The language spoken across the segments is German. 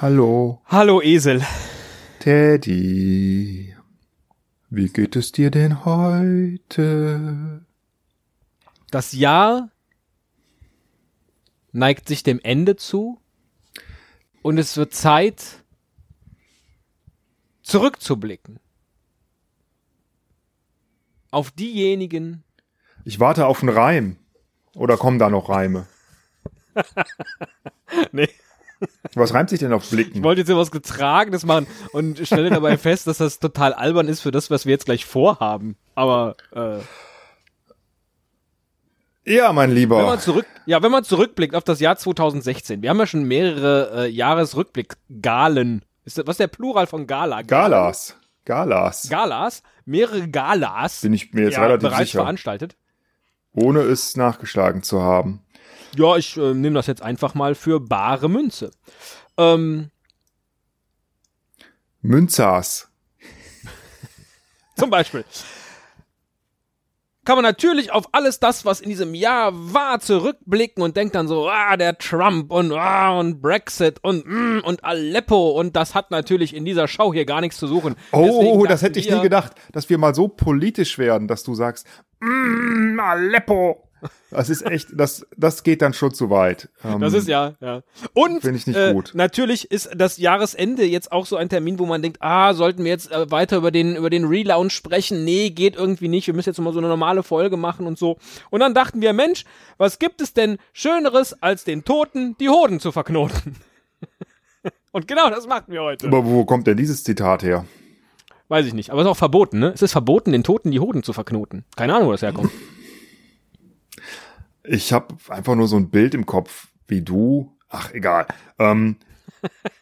Hallo. Hallo Esel. Teddy. Wie geht es dir denn heute? Das Jahr neigt sich dem Ende zu und es wird Zeit, zurückzublicken. Auf diejenigen. Ich warte auf einen Reim. Oder kommen da noch Reime? nee. Was reimt sich denn auf Blicken? Ich wollte jetzt was Getragenes machen und stelle dabei fest, dass das total albern ist für das, was wir jetzt gleich vorhaben. Aber äh, ja, mein Lieber. Wenn man zurück, ja, wenn man zurückblickt auf das Jahr 2016, wir haben ja schon mehrere äh, Jahresrückblick-Galen. Ist das, was ist der Plural von Gala? Galas. Galas. Galas. Mehrere Galas. Bin ich mir jetzt ja, relativ bereits sicher. veranstaltet. Ohne es nachgeschlagen zu haben. Ja, ich äh, nehme das jetzt einfach mal für bare Münze. Ähm, Münzas. zum Beispiel kann man natürlich auf alles das, was in diesem Jahr war, zurückblicken und denkt dann so, ah, der Trump und ah, und Brexit und mm, und Aleppo und das hat natürlich in dieser Show hier gar nichts zu suchen. Oh, Deswegen das hätte ich nie gedacht, dass wir mal so politisch werden, dass du sagst, mm, Aleppo. Das ist echt, das, das geht dann schon zu weit. Ähm, Das ist ja, ja. Und Finde ich nicht äh, gut. natürlich ist das Jahresende jetzt auch so ein Termin, wo man denkt, ah, sollten wir jetzt äh, weiter über den über den Relaunch sprechen? Nee, geht irgendwie nicht. Wir müssen jetzt mal so eine normale Folge machen und so. Und dann dachten wir, Mensch, was gibt es denn schöneres als den Toten die Hoden zu verknoten? und genau das machen wir heute. Aber wo kommt denn dieses Zitat her? Weiß ich nicht, aber es ist auch verboten, ne? Es ist verboten, den Toten die Hoden zu verknoten. Keine Ahnung, wo das herkommt. Ich habe einfach nur so ein Bild im Kopf, wie du. Ach, egal. Ähm,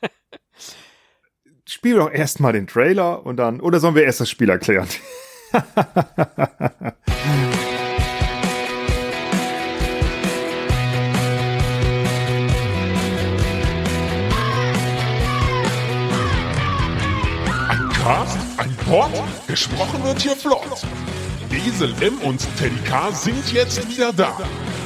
spiel doch erst mal den Trailer und dann. Oder sollen wir erst das Spiel erklären? Ein Cast, ein Pod, gesprochen wird hier flott. Esel M und Teddy K sind jetzt wieder da.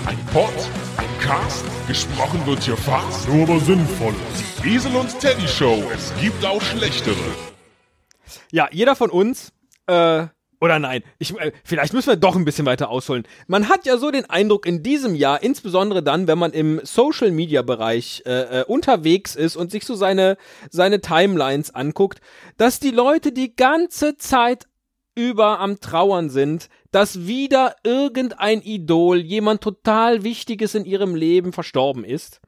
Ein Pod, ein Cast, gesprochen wird hier fast, nur aber sinnvoll. Die Esel und Teddy Show, es gibt auch schlechtere. Ja, jeder von uns, äh, oder nein, ich, äh, vielleicht müssen wir doch ein bisschen weiter ausholen. Man hat ja so den Eindruck in diesem Jahr, insbesondere dann, wenn man im Social Media Bereich äh, äh, unterwegs ist und sich so seine, seine Timelines anguckt, dass die Leute die ganze Zeit über am Trauern sind, dass wieder irgendein Idol, jemand total Wichtiges in ihrem Leben verstorben ist.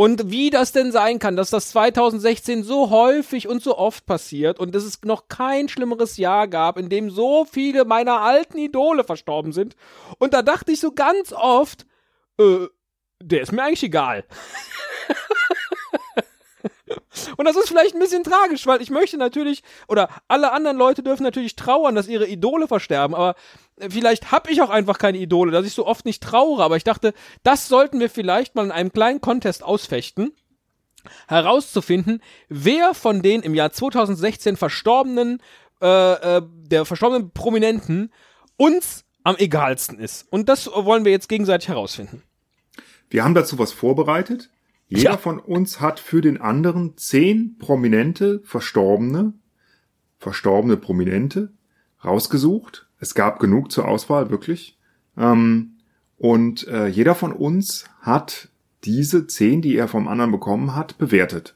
Und wie das denn sein kann, dass das 2016 so häufig und so oft passiert und dass es noch kein schlimmeres Jahr gab, in dem so viele meiner alten Idole verstorben sind. Und da dachte ich so ganz oft, äh, der ist mir eigentlich egal. Und das ist vielleicht ein bisschen tragisch, weil ich möchte natürlich, oder alle anderen Leute dürfen natürlich trauern, dass ihre Idole versterben, aber äh, vielleicht habe ich auch einfach keine Idole, dass ich so oft nicht trauere, aber ich dachte, das sollten wir vielleicht mal in einem kleinen Contest ausfechten, herauszufinden, wer von den im Jahr 2016 verstorbenen, äh, äh, der verstorbenen Prominenten uns am egalsten ist. Und das wollen wir jetzt gegenseitig herausfinden. Wir haben dazu was vorbereitet. Jeder Ja. von uns hat für den anderen zehn prominente, verstorbene, verstorbene Prominente rausgesucht. Es gab genug zur Auswahl, wirklich. Ähm, und äh, jeder von uns hat diese zehn, die er vom anderen bekommen hat, bewertet.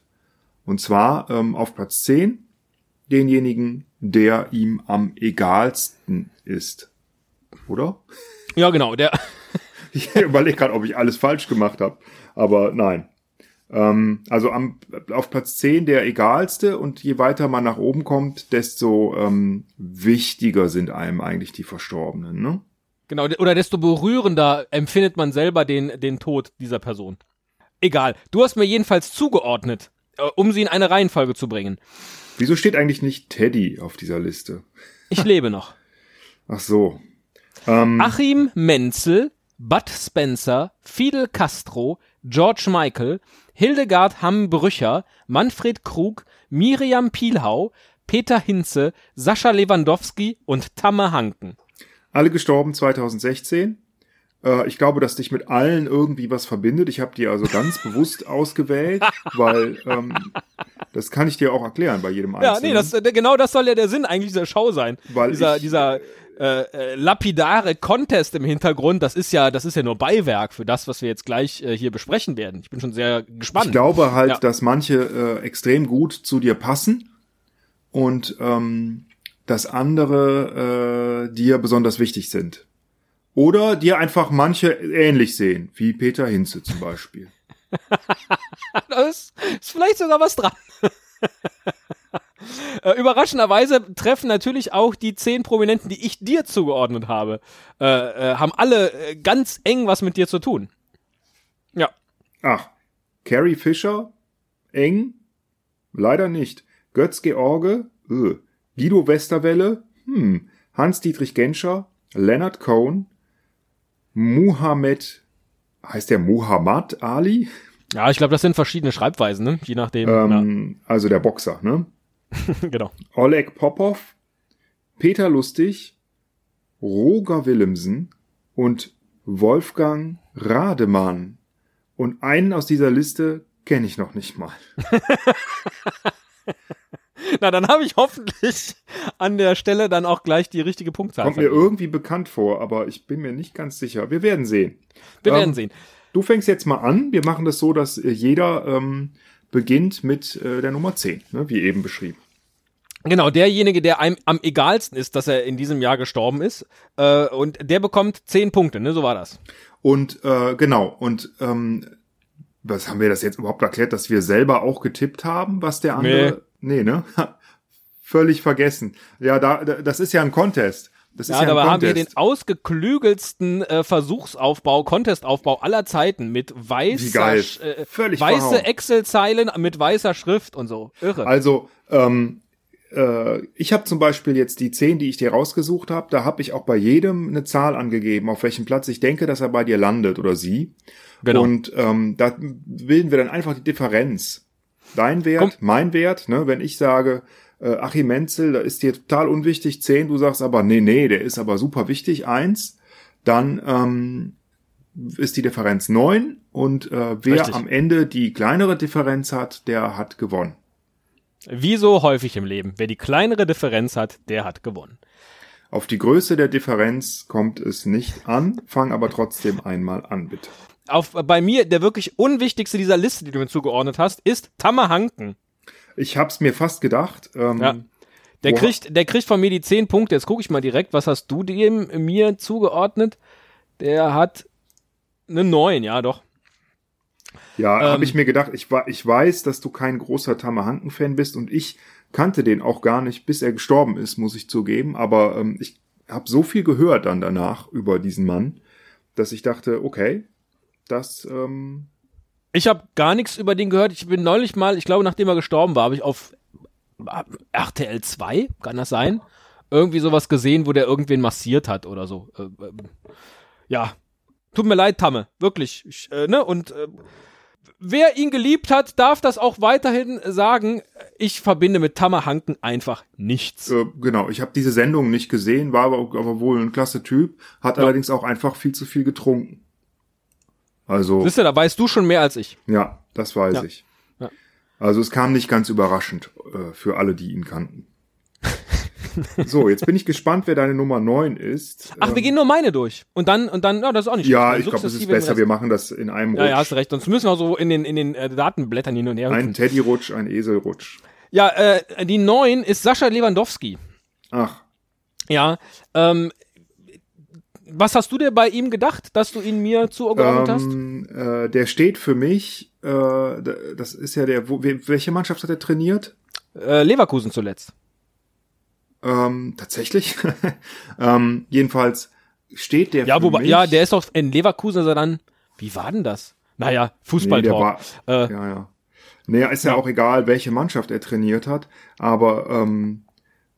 Und zwar ähm, auf Platz 10 denjenigen, der ihm am egalsten ist. Oder? Ja, genau, der, Ich überlege gerade, ob ich alles falsch gemacht habe. Aber nein. Ähm, also am, auf Platz 10 der egalste und je weiter man nach oben kommt, desto ähm, wichtiger sind einem eigentlich die Verstorbenen. Ne? Genau, de- oder desto berührender empfindet man selber den, den Tod dieser Person. Egal. Du hast mir jedenfalls zugeordnet, äh, um sie in eine Reihenfolge zu bringen. Wieso steht eigentlich nicht Teddy auf dieser Liste? Ich lebe noch. Ach so. Ähm, Achim Menzel, Bud Spencer, Fidel Castro, George Michael, Hildegard Hamm-Brücher, Manfred Krug, Miriam Pielhau, Peter Hinze, Sascha Lewandowski und Tamme Hanken. alle gestorben 2016. Äh, ich glaube, dass dich mit allen irgendwie was verbindet. Ich habe die also ganz bewusst ausgewählt, weil ähm, das kann ich dir auch erklären bei jedem Einzelnen. Ja, nee, das, äh, genau das soll ja der Sinn eigentlich dieser Show sein. Weil dieser, ich- dieser äh, äh, lapidare Contest im Hintergrund, das ist ja, das ist ja nur Beiwerk für das, was wir jetzt gleich äh, hier besprechen werden. Ich bin schon sehr gespannt. Ich glaube halt, Ja. dass manche äh, extrem gut zu dir passen und ähm, dass andere äh, dir besonders wichtig sind. Oder dir einfach manche ähnlich sehen, wie Peter Hinze zum Beispiel. Da ist, ist vielleicht sogar was dran. äh, überraschenderweise treffen natürlich auch die zehn Prominenten, die ich dir zugeordnet habe, äh, äh, haben alle äh, ganz eng was mit dir zu tun. Ja. Ach, Carrie Fisher? Eng? Leider nicht. Götz George? Öh. Guido Westerwelle? Hm. Hans-Dietrich Genscher? Leonard Cohen? Muhammad, heißt der Muhammad Ali? Ja, ich glaube, das sind verschiedene Schreibweisen, ne? Je nachdem. Ähm, also der Boxer, ne? genau. Oleg Popov, Peter Lustig, Roger Willemsen und Wolfgang Rademann. Und einen aus dieser Liste kenne ich noch nicht mal. Na, dann habe ich hoffentlich an der Stelle dann auch gleich die richtige Punktzahl. Kommt mir irgendwie bekannt vor, aber ich bin mir nicht ganz sicher. Wir werden sehen. Wir werden ähm, sehen. Du fängst jetzt mal an. Wir machen das so, dass äh, jeder ähm, beginnt mit äh, der Nummer 10, ne, wie eben beschrieben. Genau, derjenige, der einem am egalsten ist, dass er in diesem Jahr gestorben ist. Äh, und der bekommt zehn Punkte, ne? So war das. Und äh, genau, und ähm, was haben wir das jetzt überhaupt erklärt, dass wir selber auch getippt haben, was der andere. Nee, ne? Völlig vergessen. Ja, da, da, das ist ja ein Contest. Das ist Ja, ja ein dabei haben wir den ausgeklügelsten äh, Versuchsaufbau, Contestaufbau aller Zeiten mit weißer, äh, weiße. Excel-Zeilen mit weißer Schrift und so. Irre. Also, ähm, äh, ich habe zum Beispiel jetzt die zehn, die ich dir rausgesucht habe, da habe ich auch bei jedem eine Zahl angegeben, auf welchem Platz ich denke, dass er bei dir landet oder sie. Genau. Und ähm, da bilden wir dann einfach die Differenz. Dein Wert, Komm. mein Wert, ne, wenn ich sage, äh, Achim Menzel, da ist dir total unwichtig, 10, du sagst aber, nee, nee, der ist aber super wichtig, 1, dann ähm, ist die Differenz 9 und äh, wer Richtig. am Ende die kleinere Differenz hat, der hat gewonnen. Wie so häufig im Leben. Wer die kleinere Differenz hat, der hat gewonnen. Auf die Größe der Differenz kommt es nicht an, fang aber trotzdem einmal an, bitte. Auf, bei mir, der wirklich unwichtigste dieser Liste, die du mir zugeordnet hast, ist Tamme Hanken. Ich hab's mir fast gedacht. Ähm, Ja. Der kriegt, der kriegt von mir die 10 Punkte. Jetzt gucke ich mal direkt, was hast du dem mir zugeordnet? Der hat eine 9, ja doch. Ja, Ähm, habe ich mir gedacht, ich, ich weiß, dass du kein großer Tamahanken-Fan bist und ich kannte den auch gar nicht, bis er gestorben ist, muss ich zugeben. Aber ähm, ich habe so viel gehört dann danach über diesen Mann, dass ich dachte, okay, das ähm, Ich habe gar nichts über den gehört. Ich bin neulich mal, ich glaube, nachdem er gestorben war, habe ich auf RTL 2, kann das sein? Irgendwie sowas gesehen, wo der irgendwen massiert hat oder so. Äh, ähm, ja. Tut mir leid, Tamme. Wirklich. Ich, äh, ne? Und äh, wer ihn geliebt hat, darf das auch weiterhin sagen. Ich verbinde mit Tamme Hanken einfach nichts. äh, genau, ich habe diese Sendung nicht gesehen, war aber, aber wohl ein klasse Typ, hat Ja. allerdings auch einfach viel zu viel getrunken. Also Siehst du, da weißt du schon mehr als ich. Ja, das weiß Ja. ich. Ja. Also es kam nicht ganz überraschend äh, für alle, die ihn kannten. so, jetzt bin ich gespannt, wer deine Nummer 9 ist. Ach, wir Ähm, gehen nur meine durch. Und dann, und dann, ja, das ist auch nicht Ja, schlecht. ich glaube, es ist besser, wir machen das in einem Ja, ja, Rutsch. hast recht. Sonst müssen wir so in den, in den äh, Datenblättern hin und her ein. Teddy-Rutsch, ein Eselrutsch. Ja, äh, die neun ist Sascha Lewandowski. Ach, Ja, ähm, was hast du dir bei ihm gedacht, dass du ihn mir zugeordnet hast? ähm, äh, der steht für mich, äh, das ist ja der, wo, we- welche Mannschaft hat er trainiert? Äh, Leverkusen zuletzt. Ähm, tatsächlich? ähm, jedenfalls steht der Ja, für wobei, mich, ja, der ist doch in Leverkusen, er dann, wie war denn das? Naja, Nee, der Fußballtalk. war, äh, Ja, ja. Naja, ist ja, Ja. auch egal, welche Mannschaft er trainiert hat, aber ähm,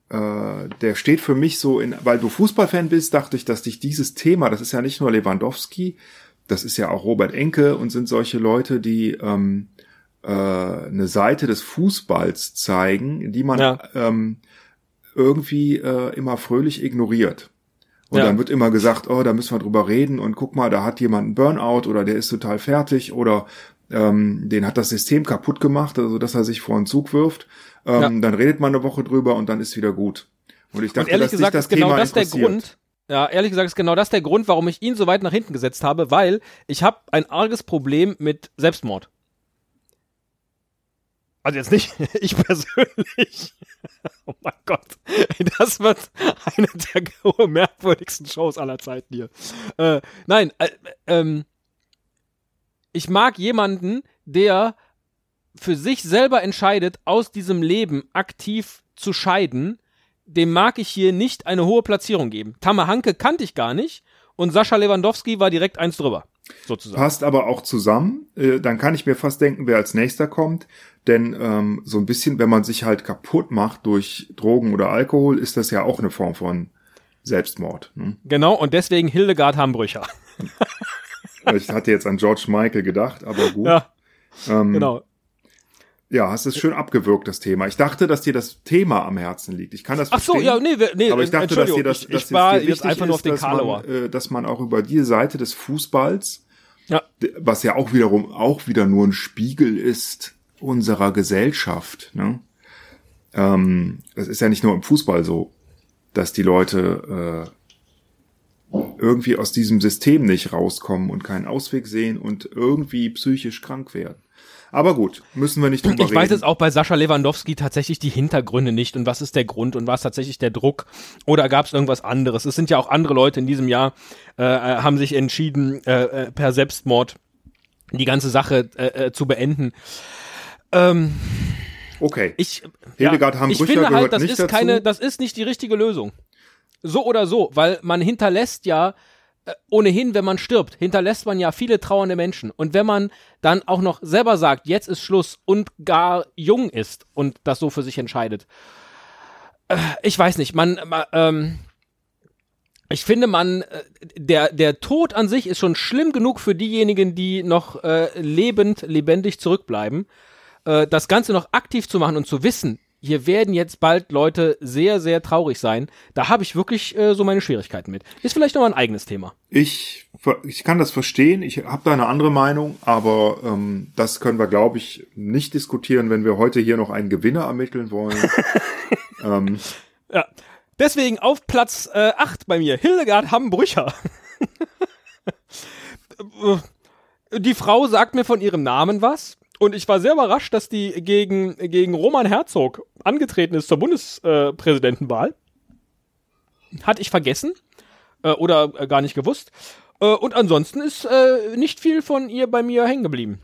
äh, der steht für mich so in, weil du Fußballfan bist, dachte ich, dass dich dieses Thema, das ist ja nicht nur Lewandowski, das ist ja auch Robert Enke und sind solche Leute, die ähm, äh, eine Seite des Fußballs zeigen, die man Ja. ähm, irgendwie äh, immer fröhlich ignoriert. Und Ja. dann wird immer gesagt, oh, da müssen wir drüber reden und guck mal, da hat jemand einen Burnout oder der ist total fertig oder ähm, den hat das System kaputt gemacht, also dass er sich vor einen Zug wirft. Ähm, Ja. Dann redet man eine Woche drüber und dann ist wieder gut. Und ich dachte, Und ehrlich gesagt das ist genau Thema das der. Grund. Ja, ehrlich gesagt ist genau das der Grund, warum ich ihn so weit nach hinten gesetzt habe, weil ich habe ein arges Problem mit Selbstmord. Also jetzt nicht ich persönlich. Oh mein Gott. Das wird eine der merkwürdigsten Shows aller Zeiten hier. Äh, nein, äh, ähm, ich mag jemanden, der für sich selber entscheidet, aus diesem Leben aktiv zu scheiden, dem mag ich hier nicht eine hohe Platzierung geben. Tamme Hanke kannte ich gar nicht und Sascha Lewandowski war direkt eins drüber, sozusagen. Passt aber auch zusammen. Äh, dann kann ich mir fast denken, wer als nächster kommt. Denn ähm, so ein bisschen, wenn man sich halt kaputt macht durch Drogen oder Alkohol, ist das ja auch eine Form von Selbstmord. Ne? Genau, und deswegen Hildegard Hambrücher. Ich hatte jetzt an George Michael gedacht, aber gut. Ja, ähm, genau. Ja, hast es schön abgewürgt, das Thema. Ich dachte, dass dir das Thema am Herzen liegt. Ich kann das Ach so, verstehen. ja, nee, nee, aber ich dachte, dass dir das, ich, dass ich war dir jetzt einfach nur auf ist, den dass Karlauer. man, äh, dass man auch über die Seite des Fußballs, Ja. was ja auch wiederum auch wieder nur ein Spiegel ist unserer Gesellschaft. Ne? Ähm, das ist ja nicht nur im Fußball so, dass die Leute äh, irgendwie aus diesem System nicht rauskommen und keinen Ausweg sehen und irgendwie psychisch krank werden. Aber gut, müssen wir nicht drüber Ich reden. weiß jetzt auch bei Sascha Lewandowski tatsächlich die Hintergründe nicht und was ist der Grund und was tatsächlich der Druck oder gab es irgendwas anderes? Es sind ja auch andere Leute in diesem Jahr, äh, äh, haben sich entschieden, äh, äh, per Selbstmord die ganze Sache äh, äh, zu beenden. Ähm, Okay. ich, Hildegard ich Hambrücher finde gehört halt, das ist dazu. keine, das ist nicht die richtige Lösung. So oder so, weil man hinterlässt ja ohnehin, wenn man stirbt, hinterlässt man ja viele trauernde Menschen. Und wenn man dann auch noch selber sagt, jetzt ist Schluss und gar jung ist und das so für sich entscheidet, äh, ich weiß nicht, man, ma- ähm, ich finde, man, äh, der, der Tod an sich ist schon schlimm genug für diejenigen, die noch äh, lebend, lebendig zurückbleiben. Äh, das Ganze noch aktiv zu machen und zu wissen, hier werden jetzt bald Leute sehr, sehr traurig sein, da habe ich wirklich äh, so meine Schwierigkeiten mit. Ist vielleicht noch mal ein eigenes Thema. Ich, ich kann das verstehen. Ich habe da eine andere Meinung, aber ähm, das können wir, glaube ich, nicht diskutieren, wenn wir heute hier noch einen Gewinner ermitteln wollen. ähm, Ja. Deswegen auf Platz äh, 8 bei mir, Hildegard Hambrücher. die Frau sagt mir von ihrem Namen was. Und ich war sehr überrascht, dass die gegen, gegen Roman Herzog angetreten ist zur Bundespräsidentenwahl. Hatte ich vergessen äh, oder äh, gar nicht gewusst. Äh, und ansonsten ist äh, nicht viel von ihr bei mir hängen geblieben.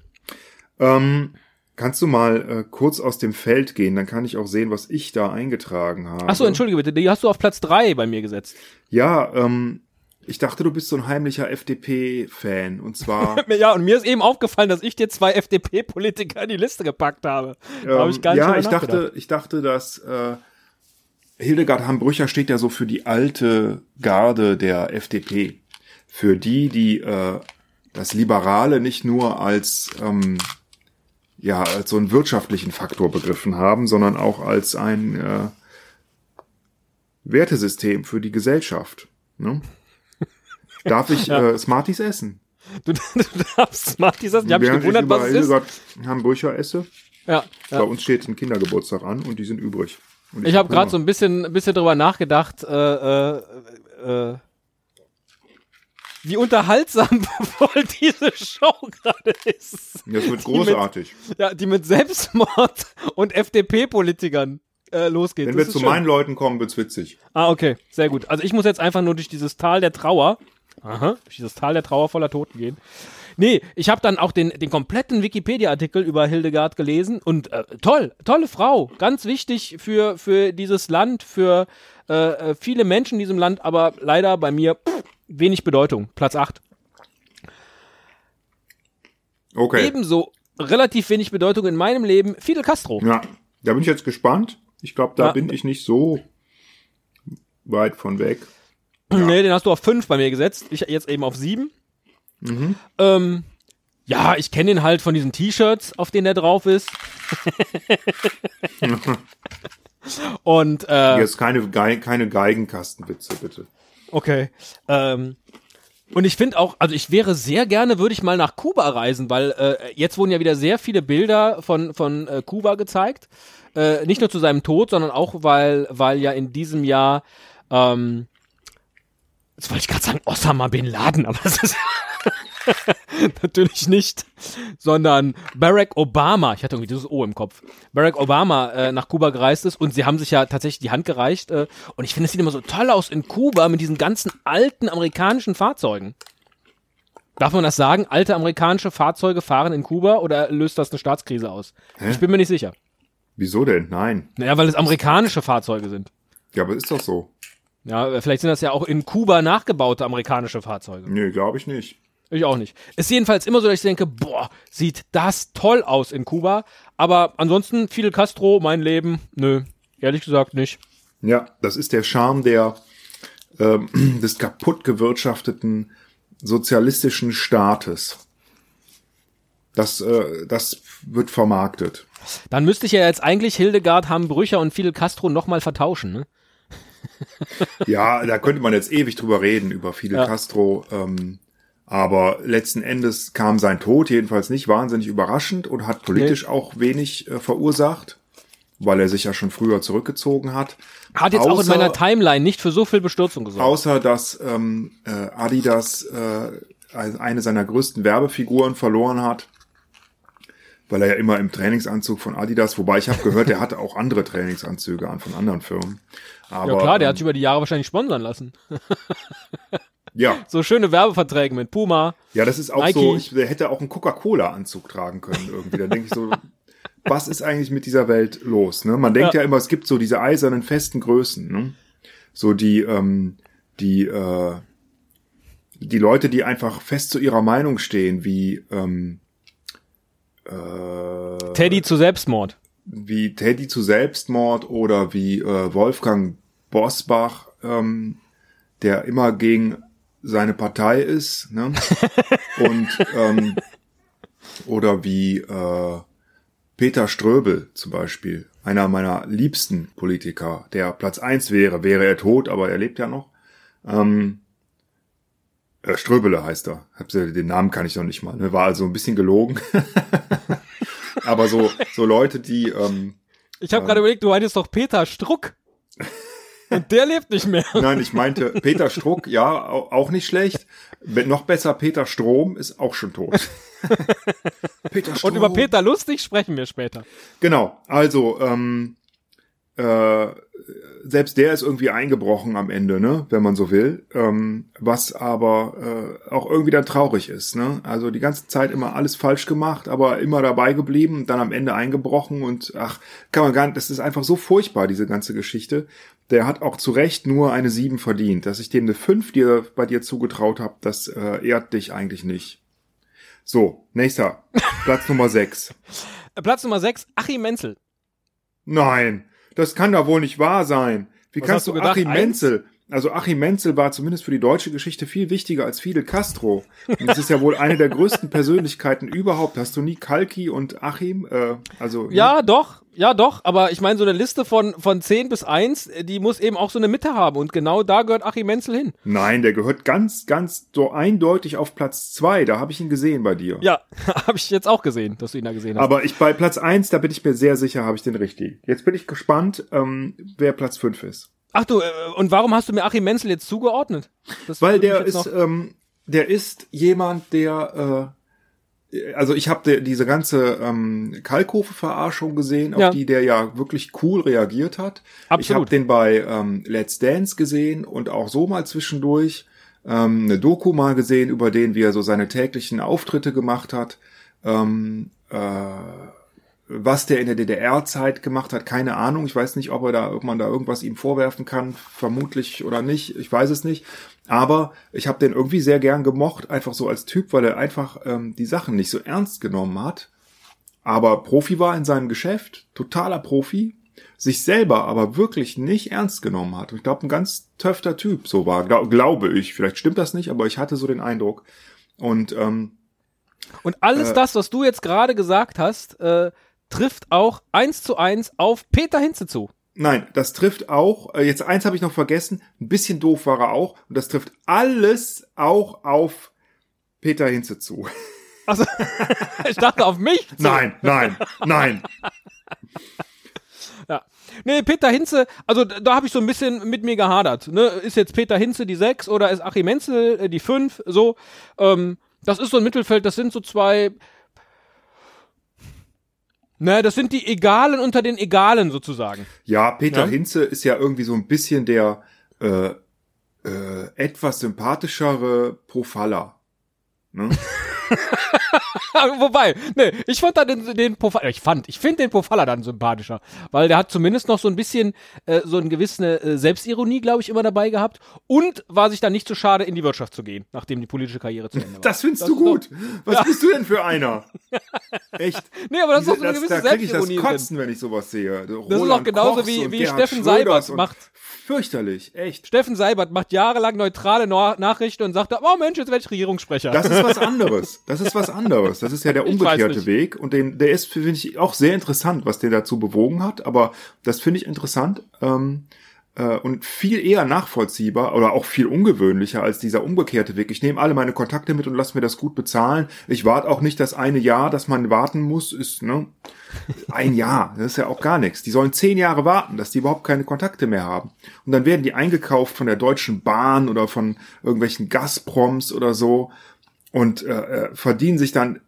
ähm, kannst du mal äh, kurz aus dem Feld gehen? Dann kann ich auch sehen, was ich da eingetragen habe. Achso, entschuldige bitte, die hast du auf Platz 3 bei mir gesetzt. Ja, ähm, ich dachte, du bist so ein heimlicher FDP-Fan. Und zwar Ja, und mir ist eben aufgefallen, dass ich dir zwei FDP-Politiker in die Liste gepackt habe. Da habe ich gar nicht ja, ich dachte, ich dachte, dass äh, Hildegard Hambrücher steht ja so für die alte Garde der FDP. Für die, die äh, das Liberale nicht nur als ähm, ja als so einen wirtschaftlichen Faktor begriffen haben, sondern auch als ein äh, Wertesystem für die Gesellschaft. Ne? Darf ich äh, Smarties essen? Du, du darfst Smarties essen. Ich habe mich gewundert, ich was es ist. Hildegard Hambrücher esse? Ja, Bei ja. uns steht ein Kindergeburtstag an und die sind übrig. Und Ich habe hab gerade so ein bisschen, ein bisschen drüber nachgedacht, äh, äh, äh, wie unterhaltsam wohl diese Show gerade ist. Das wird die mit- großartig. Ja, die mit Selbstmord und FDP-Politikern äh, losgeht. Wenn Das wir zu schön. meinen Leuten kommen, wird's witzig. Ah, okay, sehr gut. Also ich muss jetzt einfach nur durch dieses Tal der Trauer, aha, durch dieses Tal der Trauer voller Toten gehen. Nee, ich habe dann auch den, den kompletten Wikipedia-Artikel über Hildegard gelesen und äh, toll, tolle Frau, ganz wichtig für, für dieses Land, für äh, äh, viele Menschen in diesem Land, aber leider bei mir pff, wenig Bedeutung. Platz 8. Okay. Ebenso relativ wenig Bedeutung in meinem Leben Fidel Castro. Ja, da bin ich jetzt gespannt. Ich glaube, da Ja. bin ich nicht so weit von weg. Nee, den hast du auf 5 bei mir gesetzt. Ich jetzt eben auf 7. Mhm. Ähm, ja, ich kenne ihn halt von diesen T-Shirts, auf denen er drauf ist. Und äh, Jetzt keine, keine Geigenkastenwitze, bitte. Okay. Ähm, und ich finde auch, also ich wäre sehr gerne, würde ich mal nach Kuba reisen, weil äh, jetzt wurden ja wieder sehr viele Bilder von, von äh, Kuba gezeigt. Äh, nicht nur zu seinem Tod, sondern auch, weil, weil ja in diesem Jahr, ähm, jetzt wollte ich gerade sagen Osama Bin Laden, aber das ist natürlich nicht, sondern Barack Obama, ich hatte irgendwie dieses O im Kopf, Barack Obama äh, nach Kuba gereist ist und sie haben sich ja tatsächlich die Hand gereicht äh, und ich finde, es sieht immer so toll aus in Kuba mit diesen ganzen alten amerikanischen Fahrzeugen. Darf man das sagen? Alte amerikanische Fahrzeuge fahren in Kuba oder löst das eine Staatskrise aus? Hä? Ich bin mir nicht sicher. Wieso denn? Nein. Naja, weil es amerikanische Fahrzeuge sind. Ja, aber ist doch so. Ja, vielleicht sind das ja auch in Kuba nachgebaute amerikanische Fahrzeuge. Nee, glaube ich nicht. Ich auch nicht. Ist jedenfalls immer so, dass ich denke, boah, sieht das toll aus in Kuba. Aber ansonsten, Fidel Castro, mein Leben, nö, ehrlich gesagt nicht. Ja, das ist der Charme der ähm, des kaputt gewirtschafteten sozialistischen Staates. Das, äh, das wird vermarktet. Dann müsste ich ja jetzt eigentlich Hildegard Hambrücher und Fidel Castro nochmal vertauschen, ne? Ja, da könnte man jetzt ewig drüber reden, über Fidel Ja. Castro. Ähm, aber letzten Endes kam sein Tod jedenfalls nicht wahnsinnig überraschend und hat politisch auch wenig äh, verursacht, weil er sich ja schon früher zurückgezogen hat. Hat jetzt auch in Außer- meiner Timeline nicht für so viel Bestürzung gesorgt. Außer dass ähm, äh, Adidas äh, eine seiner größten Werbefiguren verloren hat, weil er ja immer im Trainingsanzug von Adidas, wobei ich habe gehört, er hatte auch andere Trainingsanzüge an von anderen Firmen. Aber, ja klar, der ähm, hat sich über die Jahre wahrscheinlich sponsern lassen. ja, So schöne Werbeverträge mit Puma. ja, das ist auch Nike. so. Ich, der hätte auch einen Coca-Cola-Anzug tragen können irgendwie. Da denke ich so, was ist eigentlich mit dieser Welt los? Ne? Man denkt ja. Ja. immer, es gibt so diese eisernen festen Größen, ne? so die ähm, die äh, die Leute, die einfach fest zu ihrer Meinung stehen, wie ähm, äh, Teddy zu Selbstmord. wie Teddy zu Selbstmord oder wie äh, Wolfgang Bosbach, ähm, der immer gegen seine Partei ist, ne? Und ähm, oder wie äh, Peter Ströbel zum Beispiel, einer meiner liebsten Politiker, der Platz eins wäre, wäre er tot, aber er lebt ja noch. Ähm, äh, Ströbele heißt er. Den Namen kann ich noch nicht mal. Ne? War also ein bisschen gelogen. aber so, so Leute, die ähm, Ich habe gerade überlegt, du meintest doch Peter Struck. Und der lebt nicht mehr. Nein, ich meinte Peter Struck, ja, au- auch nicht schlecht. Noch besser, Peter Strom ist auch schon tot. Peter Strom. Und über Peter Lustig sprechen wir später. Genau, also ähm, äh, selbst der ist irgendwie eingebrochen am Ende, ne, wenn man so will. Ähm, was aber äh, auch irgendwie dann traurig ist, ne? Also die ganze Zeit immer alles falsch gemacht, aber immer dabei geblieben, dann am Ende eingebrochen und ach, kann man gar nicht, das ist einfach so furchtbar, diese ganze Geschichte. Der hat auch zu Recht nur eine 7 verdient. Dass ich dem eine 5 dir, bei dir zugetraut habe, das äh, ehrt dich eigentlich nicht. So, nächster. Platz Nummer 6. Äh, Platz Nummer 6, Achim Menzel. Nein, das kann doch wohl nicht wahr sein. Wie Was kannst du gedacht, Achim? Menzel? Also Achim Menzel war zumindest für die deutsche Geschichte viel wichtiger als Fidel Castro. Und das ist ja wohl eine der größten Persönlichkeiten überhaupt. Hast du nie Kalki und Achim? Äh, also Ja, doch, ja, doch, aber ich meine, so eine Liste von, von 10 bis 1, äh, die muss eben auch so eine Mitte haben und genau da gehört Achim Menzel hin. Nein, der gehört ganz, ganz so eindeutig auf Platz zwei. Da habe ich ihn gesehen bei dir. Ja, habe ich jetzt auch gesehen, dass du ihn da gesehen hast. Aber ich bei Platz eins, da bin ich mir sehr sicher, habe ich den richtig. Jetzt bin ich gespannt, ähm, wer Platz fünf ist. Ach du, äh, und warum hast du mir Achim Menzel jetzt zugeordnet? Das Weil der ist, ähm, der ist jemand, der, äh, also ich habe diese ganze ähm, Kalkofe-Verarschung gesehen, auf Ja. die der ja wirklich cool reagiert hat. Ich habe Absolut. den bei ähm, Let's Dance gesehen und auch so mal zwischendurch ähm, eine Doku mal gesehen über den, wie er so seine täglichen Auftritte gemacht hat. Ähm, äh, was der in der DDR-Zeit gemacht hat, keine Ahnung. Ich weiß nicht, ob er da, ob man da irgendwas ihm vorwerfen kann, vermutlich oder nicht. Ich weiß es nicht. Aber ich habe den irgendwie sehr gern gemocht, einfach so als Typ, weil er einfach ähm, die Sachen nicht so ernst genommen hat. Aber Profi war in seinem Geschäft, totaler Profi, sich selber aber wirklich nicht ernst genommen hat. Und ich glaube, ein ganz töfter Typ so war, glaub, glaube ich. Vielleicht stimmt das nicht, aber ich hatte so den Eindruck. Und ähm, Und alles äh, das, was du jetzt gerade gesagt hast, äh, trifft auch eins zu eins auf Peter Hinze zu. Nein, das trifft auch, äh, jetzt eins habe ich noch vergessen, ein bisschen doof war er auch, und das trifft alles auch auf Peter Hinze zu. Also, ich dachte auf mich. Zu. Nein, nein, nein. Ja. Nee, Peter Hinze, also da, habe ich so ein bisschen mit mir gehadert. Ne? Ist jetzt Peter Hinze die 6 oder ist Achim Menzel äh, die 5? So, ähm, das ist so ein Mittelfeld, das sind so zwei. Ne, das sind die Egalen unter den Egalen sozusagen. Ja, Peter Ja. Hinze ist ja irgendwie so ein bisschen der äh, äh, etwas sympathischere Profaller. Ne? Wobei, ne, ich fand da den, den Pofalla, ich fand, ich finde den Pofalla dann sympathischer, weil der hat zumindest noch so ein bisschen äh, so eine gewisse äh, Selbstironie, glaube ich, immer dabei gehabt und war sich dann nicht zu schade, in die Wirtschaft zu gehen, nachdem die politische Karriere zu Ende war. Das findest du ist doch- gut. Was bist du denn für einer? Echt? Nee, aber das ist doch so eine Das- gewisse da krieg ich das Selbstironie drin. Kotzen, wenn ich sowas sehe. Das ist doch genauso wie- wie Steffen Seibert macht. Fürchterlich, echt. Steffen Seibert macht jahrelang neutrale Nor Nachrichten und sagt, oh Mensch, jetzt werde ich Regierungssprecher. Das ist was anderes. Das ist was anderes. Das ist ja der umgekehrte. Weg. Und den, der ist, finde ich, auch sehr interessant, was den dazu bewogen hat. Aber das finde ich interessant. Ähm, äh, und viel eher nachvollziehbar oder auch viel ungewöhnlicher als dieser umgekehrte Weg. Ich nehme alle meine Kontakte mit und lasse mir das gut bezahlen. Ich warte auch nicht das eine Jahr, das man warten muss, ist, ne? Ein Jahr, das ist ja auch gar nichts. Die sollen zehn Jahre warten, dass die überhaupt keine Kontakte mehr haben. Und dann werden die eingekauft von der Deutschen Bahn oder von irgendwelchen Gazproms oder so und äh, äh, verdienen sich dann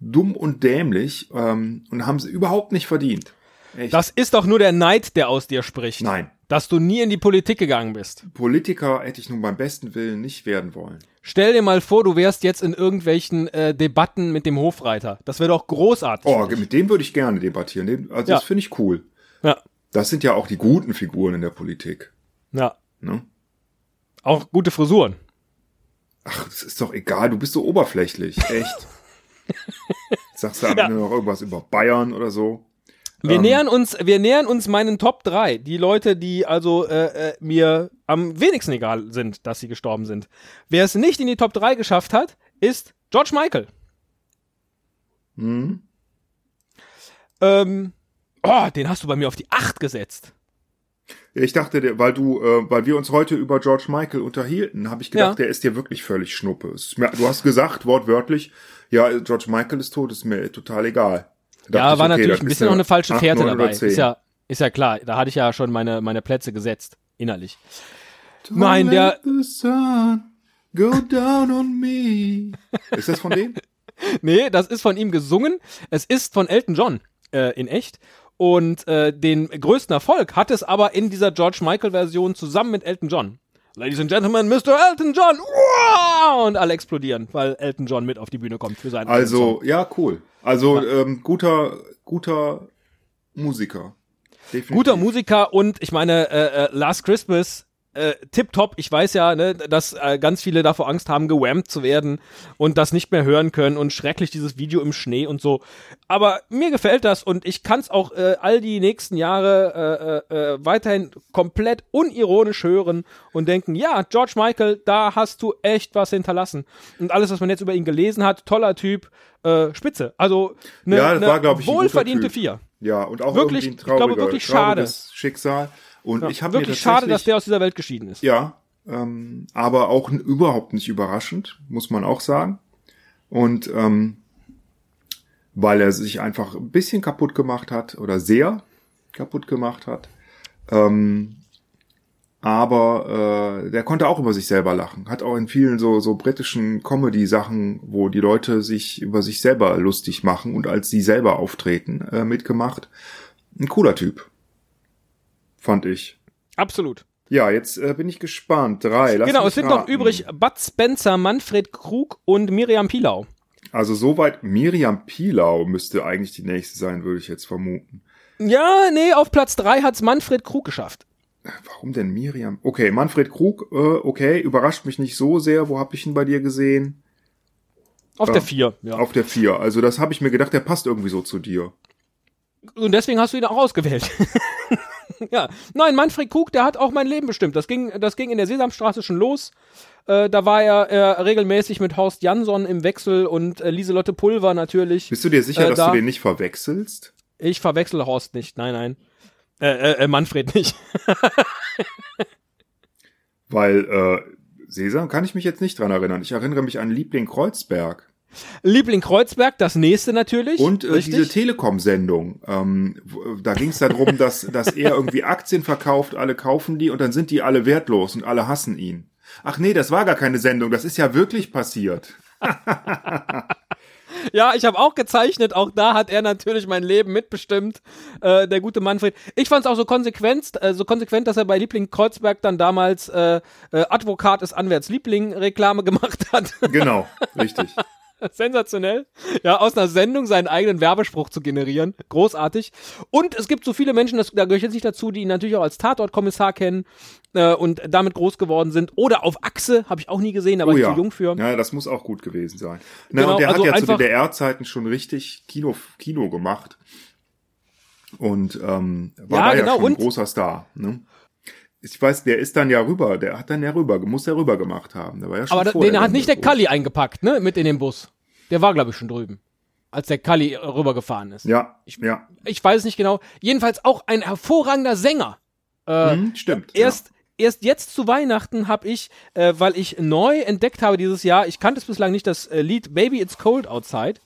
dumm und dämlich ähm, und haben sie überhaupt nicht verdient. Echt. Das ist doch nur der Neid, der aus dir spricht. Nein. Dass du nie in die Politik gegangen bist. Politiker hätte ich nun beim besten Willen nicht werden wollen. Stell dir mal vor, du wärst jetzt in irgendwelchen äh, Debatten mit dem Hofreiter. Das wäre doch großartig. Oh, mit dem würde ich gerne debattieren. Also Ja. das finde ich cool. ja, Das sind ja auch die guten Figuren in der Politik. ja. Ne? Auch gute Frisuren. Ach, das ist doch egal, du bist so oberflächlich. Echt. Sagst du am Ja. Ende noch irgendwas über Bayern oder so? Wir Ähm. nähern uns, wir nähern uns meinen Top 3. Die Leute, die also äh, äh, mir am wenigsten egal sind, dass sie gestorben sind. Wer es nicht in die Top 3 geschafft hat, ist George Michael. Hm? Ähm, oh, den hast du bei mir auf die 8 gesetzt. Ich dachte, weil du, äh, weil wir uns heute über George Michael unterhielten, habe ich gedacht, Ja. der ist dir wirklich völlig Schnuppe. Du hast gesagt, wortwörtlich, ja, George Michael ist tot, ist mir total egal. Da Ja, ich, war okay, natürlich ein bisschen noch eine falsche acht, Fährte neun oder dabei. Ist ja, ist ja klar. Da hatte ich ja schon meine, meine Plätze gesetzt. Innerlich. Don't Nein, let der- the sun go down on me. Ist das von dem? Nee, das ist von ihm gesungen. Es ist von Elton John äh, in echt. Und äh, den größten Erfolg hat es aber in dieser George Michael-Version zusammen mit Elton John. Ladies and Gentlemen, Mr. Elton John! Uah! Und alle explodieren, weil Elton John mit auf die Bühne kommt für seinen Song. Also, ja, cool. Also, ähm, guter, guter Musiker. Definitiv. Guter Musiker und ich meine, äh, äh, Last Christmas, äh, tipptopp. Ich weiß ja, ne, dass äh, ganz viele davor Angst haben, gewammt zu werden und das nicht mehr hören können und schrecklich dieses Video im Schnee und so. Aber mir gefällt das und ich kann es auch äh, all die nächsten Jahre äh, äh, äh, weiterhin komplett unironisch hören und denken, ja, George Michael, da hast du echt was hinterlassen. Und alles, was man jetzt über ihn gelesen hat, toller Typ, äh, spitze. Also eine Ja, ne wohlverdiente. Vier. Ja, und auch Wirklich, ich glaube, wirklich schade. Schicksal. Und ich habe Wirklich schade, dass der aus dieser Welt geschieden ist. Ja, ähm, aber auch überhaupt nicht überraschend, muss man auch sagen. Und ähm, weil er sich einfach ein bisschen kaputt gemacht hat oder sehr kaputt gemacht hat. Ähm, aber äh, der konnte auch über sich selber lachen. Hat auch in vielen so, so britischen Comedy-Sachen, wo die Leute sich über sich selber lustig machen und als sie selber auftreten, äh, mitgemacht. Ein cooler Typ. Fand ich. Absolut. Ja, jetzt äh, bin ich gespannt. Drei. Lass genau, es sind noch raten. übrig Bud Spencer, Manfred Krug und Miriam Pilau. Also soweit Miriam Pilau müsste eigentlich die nächste sein, würde ich jetzt vermuten. Ja, nee, auf Platz 3 hat's Manfred Krug geschafft. Warum denn Miriam? Okay, Manfred Krug, äh, okay, überrascht mich nicht so sehr. Wo hab ich ihn bei dir gesehen? Auf Ja. der 4, ja. Auf der vier. Also das habe ich mir gedacht, der passt irgendwie so zu dir. Und deswegen hast du ihn auch ausgewählt. ja. Nein, Manfred Krug, der hat auch mein Leben bestimmt. Das ging, das ging in der Sesamstraße schon los. Äh, da war er äh, regelmäßig mit Horst Jansson im Wechsel und äh, Lieselotte Pulver natürlich. Bist du dir sicher, Äh, dass da- du den nicht verwechselst? Ich verwechsel Horst nicht, nein, nein. Äh, äh, Manfred nicht. Weil äh, Sesam kann ich mich jetzt nicht dran erinnern. Ich erinnere mich an Liebling Kreuzberg. Liebling Kreuzberg, das nächste natürlich. Und äh, diese Telekom-Sendung. Ähm, da ging es darum, dass, dass er irgendwie Aktien verkauft, alle kaufen die und dann sind die alle wertlos und alle hassen ihn. Ach nee, das war gar keine Sendung, das ist ja wirklich passiert. Ja, ich habe auch gezeichnet. Auch da hat er natürlich mein Leben mitbestimmt, äh, der gute Manfred. Ich fand es auch so konsequent, äh, so konsequent, dass er bei Liebling Kreuzberg dann damals äh, äh, Advokat ist Anwärts Liebling Reklame gemacht hat. Genau, richtig. Sensationell. Ja, aus einer Sendung seinen eigenen Werbespruch zu generieren. Großartig. Und es gibt so viele Menschen, das, da gehöre ich jetzt nicht dazu, die ihn natürlich auch als Tatortkommissar kennen äh, und damit groß geworden sind. Oder auf Achse, habe ich auch nie gesehen, war Oh ich ja. zu jung für. Ja, das muss auch gut gewesen sein. Na, Genau, und der also hat ja zu DDR-Zeiten schon richtig Kino, Kino gemacht. Und ähm, war Ja, da ja genau, schon ein großer Star. Ne? Ich weiß, der ist dann ja rüber, der hat dann ja rüber, muss ja rüber gemacht haben. Der war ja schon Aber den hat nicht der. Kalli eingepackt, ne? Mit in den Bus. Der war, glaube ich, schon drüben. Als der Kalli äh, rübergefahren ist. Ja, ja. Ich weiß es nicht genau. Jedenfalls auch ein hervorragender Sänger. Äh, Hm, stimmt. Erst, erst jetzt zu Weihnachten habe ich, äh, weil ich neu entdeckt habe dieses Jahr, ich kannte es bislang nicht, das äh, Lied Baby It's Cold Outside,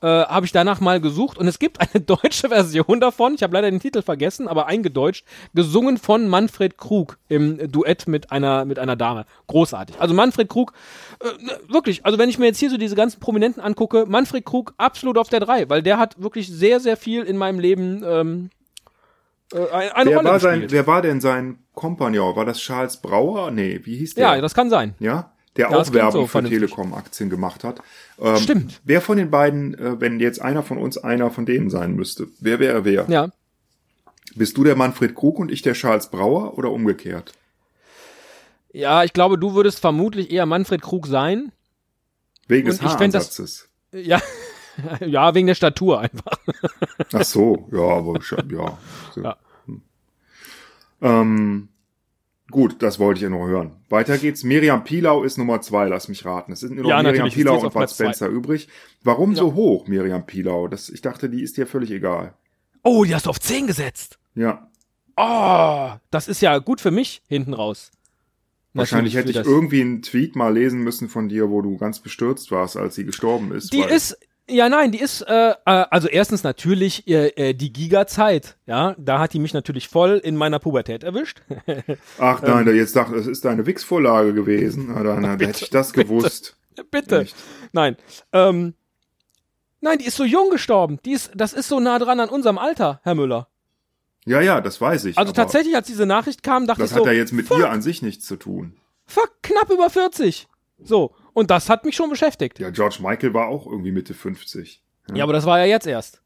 äh, habe ich danach mal gesucht und es gibt eine deutsche Version davon, ich habe leider den Titel vergessen, aber eingedeutscht, gesungen von Manfred Krug im Duett mit einer, mit einer Dame. Großartig. Also Manfred Krug, äh, wirklich, also wenn ich mir jetzt hier so diese ganzen Prominenten angucke, Manfred Krug absolut auf der 3, weil der hat wirklich sehr, sehr viel in meinem Leben ähm, äh, eine, eine Wer Rolle war, sein, wer war denn sein Kompagnon? War das Charles Brauer? Nee, wie hieß der? ja, das kann sein. Ja, der Ja, auch Werbung so für. Telekom-Aktien gemacht hat. Ähm, Stimmt. Wer von den beiden, äh, wenn jetzt einer von uns einer von denen sein müsste, wer wäre wer? Ja. Bist du der Manfred Krug und ich der Charles Brauer oder umgekehrt? Ja, ich glaube, du würdest vermutlich eher Manfred Krug sein. Wegen Und des das- Haaransatzes. Ja, ja, wegen der Statur einfach. Ach so, ja, aber ja. So. Ja. Hm. Ähm, gut, das wollte ich ja noch hören. Weiter geht's. Miriam Pilau ist Nummer zwei, lass mich raten. Es sind nur noch Ja, Miriam Pilau und Bud zwei. Spencer übrig. Warum so hoch, Miriam Pilau? Das, ich dachte, die ist dir völlig egal. Oh, die hast du auf 10 gesetzt. Ja, Oh, das ist ja gut für mich hinten raus. wahrscheinlich hätte ich das- irgendwie einen Tweet mal lesen müssen von dir, wo du ganz bestürzt warst, als sie gestorben ist. Die ist, ja nein, die ist, äh, äh, also erstens natürlich äh, äh, die Giga-Zeit. Ja, da hat die mich natürlich voll in meiner Pubertät erwischt. Ach nein, ähm, jetzt dachte das ist deine Wix-Vorlage gewesen. Na, dann, dann hätte ich das gewusst. Bitte. Echt? Nein. Ähm, nein, die ist so jung gestorben. Die ist, das ist so nah dran an unserem Alter, Herr Müller. Ja, ja, das weiß ich. Also tatsächlich, als diese Nachricht kam, dachte Das ich hat so, ja jetzt mit fuck, ihr an sich nichts zu tun. fuck, knapp über 40. So, und das hat mich schon beschäftigt. Ja, George Michael war auch irgendwie Mitte 50. Ja, aber das war ja jetzt erst.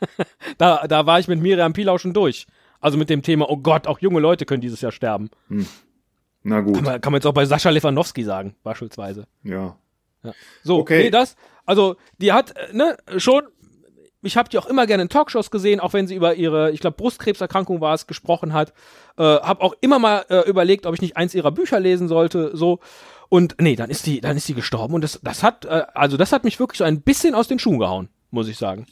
da, da war ich mit Miriam Pilau schon durch. Also mit dem Thema, oh Gott, auch junge Leute können dieses Jahr sterben. Na gut, Kann man, kann man jetzt auch bei Sascha Lewandowski sagen, beispielsweise. ja. So, Okay. nee, das, also die hat, äh, ne, schon, ich habe die auch immer gerne in Talkshows gesehen, auch wenn sie über ihre, ich glaube, Brustkrebserkrankung war es, gesprochen hat. Äh, habe auch immer mal äh, überlegt, ob ich nicht eins ihrer Bücher lesen sollte, so. Und nee, dann ist die, dann ist die gestorben und das, das hat, äh, also das hat mich wirklich so ein bisschen aus den Schuhen gehauen, muss ich sagen.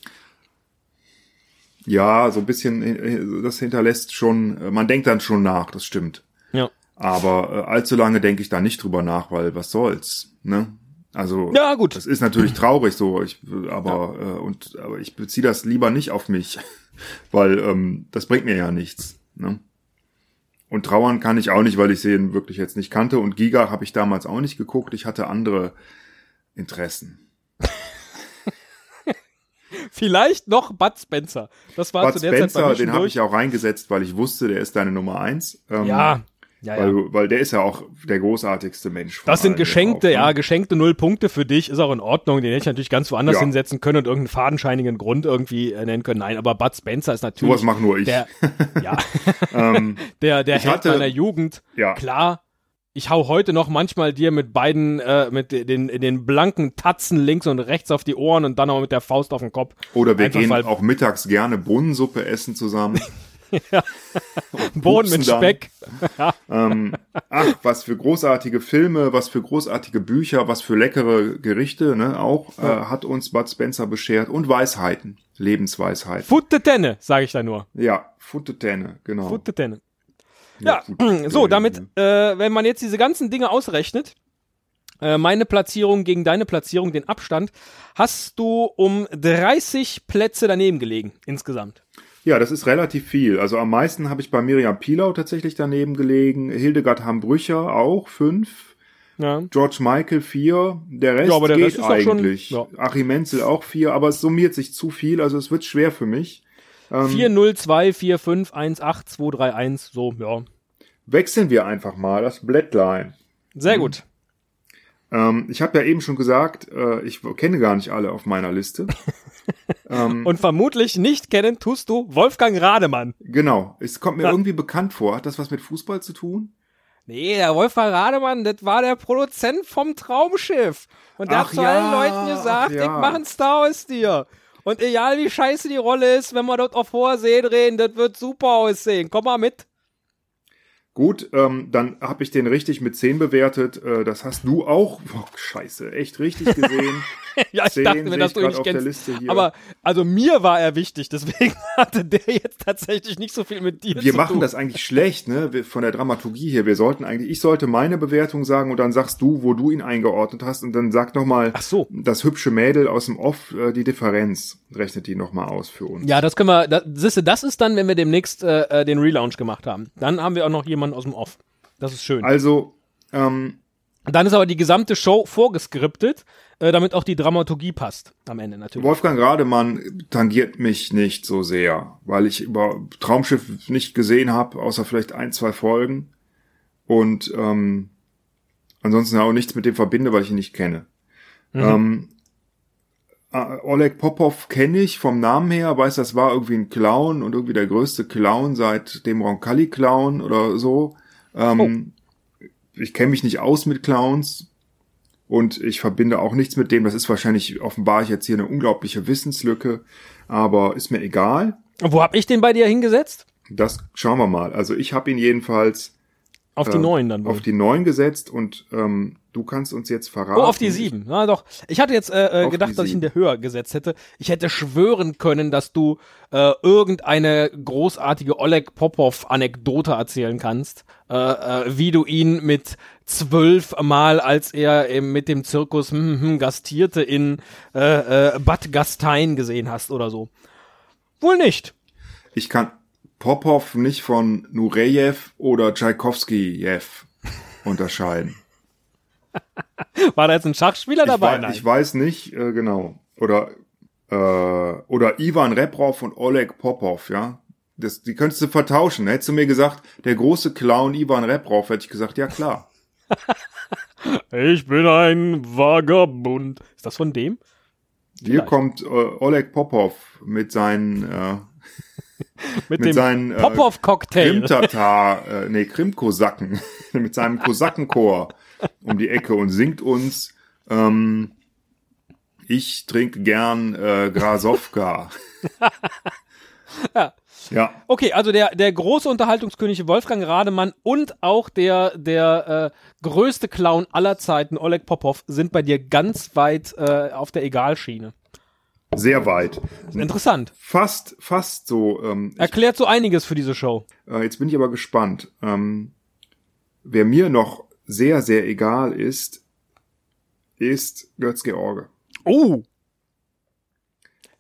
Ja, so ein bisschen, äh, das hinterlässt schon, äh, man denkt dann schon nach, das stimmt. Ja. Aber äh, allzu lange denke ich da nicht drüber nach, weil was soll's, ne? Also, Ja, gut. das ist natürlich traurig so, ich, aber, äh, und, aber ich beziehe das lieber nicht auf mich, weil ähm, das bringt mir ja nichts, ne? Und trauern kann ich auch nicht, weil ich sie wirklich jetzt nicht kannte. Und Giga habe ich damals auch nicht geguckt. Ich hatte andere Interessen. Vielleicht noch Bud Spencer. Das war Bud zu der Zeit bei Spencer, mir schon den habe ich auch reingesetzt, weil ich wusste, der ist deine Nummer eins. Ähm, Ja, ja, ja. Weil, weil der ist ja auch der großartigste Mensch. Das sind geschenkte, drauf, ne? ja, geschenkte null Punkte für dich, ist auch in Ordnung. Den hätte ich natürlich ganz woanders Ja. hinsetzen können und irgendeinen fadenscheinigen Grund irgendwie äh, nennen können. Nein, aber Bud Spencer ist natürlich Sowas mache nur ich. der, ja, ähm, der, der Held meiner Jugend. ja. Klar, ich hau heute noch manchmal dir mit beiden, äh, mit den, den blanken Tatzen links und rechts auf die Ohren und dann auch mit der Faust auf den Kopf. Oder wir Einfach, gehen weil- auch mittags gerne Bohnensuppe essen zusammen. Boden mit pupsen dann. Speck. ähm, ach, was für großartige Filme, was für großartige Bücher, was für leckere Gerichte, ne, auch äh, hat uns Bud Spencer beschert und Weisheiten. Lebensweisheit. Futte sage ich da nur. Ja, Futte genau. Futte Ja, ja so, damit, äh, wenn man jetzt diese ganzen Dinge ausrechnet, äh, meine Platzierung gegen deine Platzierung, den Abstand, hast du um 30 Plätze daneben gelegen insgesamt. Ja, das ist relativ viel. Also am meisten habe ich bei Miriam Pilau tatsächlich daneben gelegen. Hildegard Hambrücher auch, fünf. Ja. George Michael vier. Der Rest ja, der geht Rest eigentlich. Schon, ja. Achim Menzel auch vier, aber es summiert sich zu viel, also es wird schwer für mich. Ähm, 4, 0, 2, 4, 5, 1, 8, 2, 3, 1, so, ja. Wechseln wir einfach mal das Blättlein. Sehr hm. gut. Ähm, ich habe ja eben schon gesagt, äh, ich kenne gar nicht alle auf meiner Liste. ähm, Und vermutlich nicht kennen tust du Wolfgang Rademann. Genau. Es kommt mir ja. irgendwie bekannt vor. Hat das was mit Fußball zu tun? Nee, der Wolfgang Rademann, das war der Produzent vom Traumschiff. Und der ach hat zu ja, allen Leuten gesagt, ja. ich mach ein Star aus dir. Und egal wie scheiße die Rolle ist, wenn wir dort auf hoher See drehen, das wird super aussehen. Komm mal mit. Gut, ähm, dann habe ich den richtig mit 10 bewertet. Äh, das hast du auch. Oh, scheiße, echt richtig gesehen. ja, ich 10, dachte mir, dass du ihn nicht kennst. Aber also mir war er wichtig, deswegen hatte der jetzt tatsächlich nicht so viel mit dir Wir zu machen tun. das eigentlich schlecht, ne? Von der Dramaturgie hier. Wir sollten eigentlich, ich sollte meine Bewertung sagen und dann sagst du, wo du ihn eingeordnet hast und dann sag nochmal so. das hübsche Mädel aus dem Off, äh, die Differenz. Rechnet die nochmal aus für uns. Ja, das können wir, das, das ist dann, wenn wir demnächst äh, äh, den Relaunch gemacht haben. Dann haben wir auch noch jemanden aus dem Off. Das ist schön. Also, ähm, dann ist aber die gesamte Show vorgeskriptet, äh, damit auch die Dramaturgie passt am Ende natürlich. Wolfgang Rademann tangiert mich nicht so sehr, weil ich über Traumschiff nicht gesehen habe, außer vielleicht ein, zwei Folgen. Und ähm, ansonsten auch nichts mit dem verbinde, weil ich ihn nicht kenne. Mhm. Ähm, äh, Oleg Popov kenne ich vom Namen her, weiß, das war irgendwie ein Clown und irgendwie der größte Clown seit dem Roncalli-Clown oder so. Ähm, oh. Ich kenne mich nicht aus mit Clowns und ich verbinde auch nichts mit dem. Das ist wahrscheinlich, offenbar ich jetzt hier eine unglaubliche Wissenslücke, aber ist mir egal. Wo hab ich den bei dir hingesetzt? Das schauen wir mal. Also ich habe ihn jedenfalls auf die äh, neun dann wohl. Auf die neun gesetzt und ähm, du kannst uns jetzt verraten. Oh, auf die sieben. Na doch. Ich hatte jetzt äh, äh gedacht, dass ich ihn der höher gesetzt hätte. Ich hätte schwören können, dass du äh, irgendeine großartige Oleg Popov-Anekdote erzählen kannst, äh, äh, wie du ihn mit zwölf Mal, als er eben mit dem Zirkus hm, hm, hm, gastierte, in äh, äh, Bad Gastein gesehen hast oder so. Wohl nicht. Ich kann Popov nicht von Nureyev oder Tchaikovsky-Jew unterscheiden. War da jetzt ein Schachspieler ich dabei? Weiß, ich weiß nicht, äh, genau. Oder, äh, oder Ivan Reprov und Oleg Popov, ja. Das, die könntest du vertauschen. Hättest du mir gesagt, der große Clown Ivan Reprov, hätte ich gesagt, ja klar. ich bin ein Vagabund. Ist das von dem? Hier Vielleicht. kommt äh, Oleg Popov mit seinen äh, mit, mit dem seinen äh, Popov-Cocktail. Krimtatar, äh, nee, Krimkosaken, mit seinem Kosakenchor um die Ecke und singt uns ähm, Ich trinke gern äh, Grasowka. ja. Ja. Okay, also der, der große Unterhaltungskönig Wolfgang Rademann und auch der, der äh, größte Clown aller Zeiten, Oleg Popov, sind bei dir ganz weit äh, auf der Egalschiene. Sehr weit. Interessant. Fast, fast so. Ähm, Erklärt so einiges für diese Show. Äh, jetzt bin ich aber gespannt. Ähm, wer mir noch sehr, sehr egal ist, ist Götz George. Oh!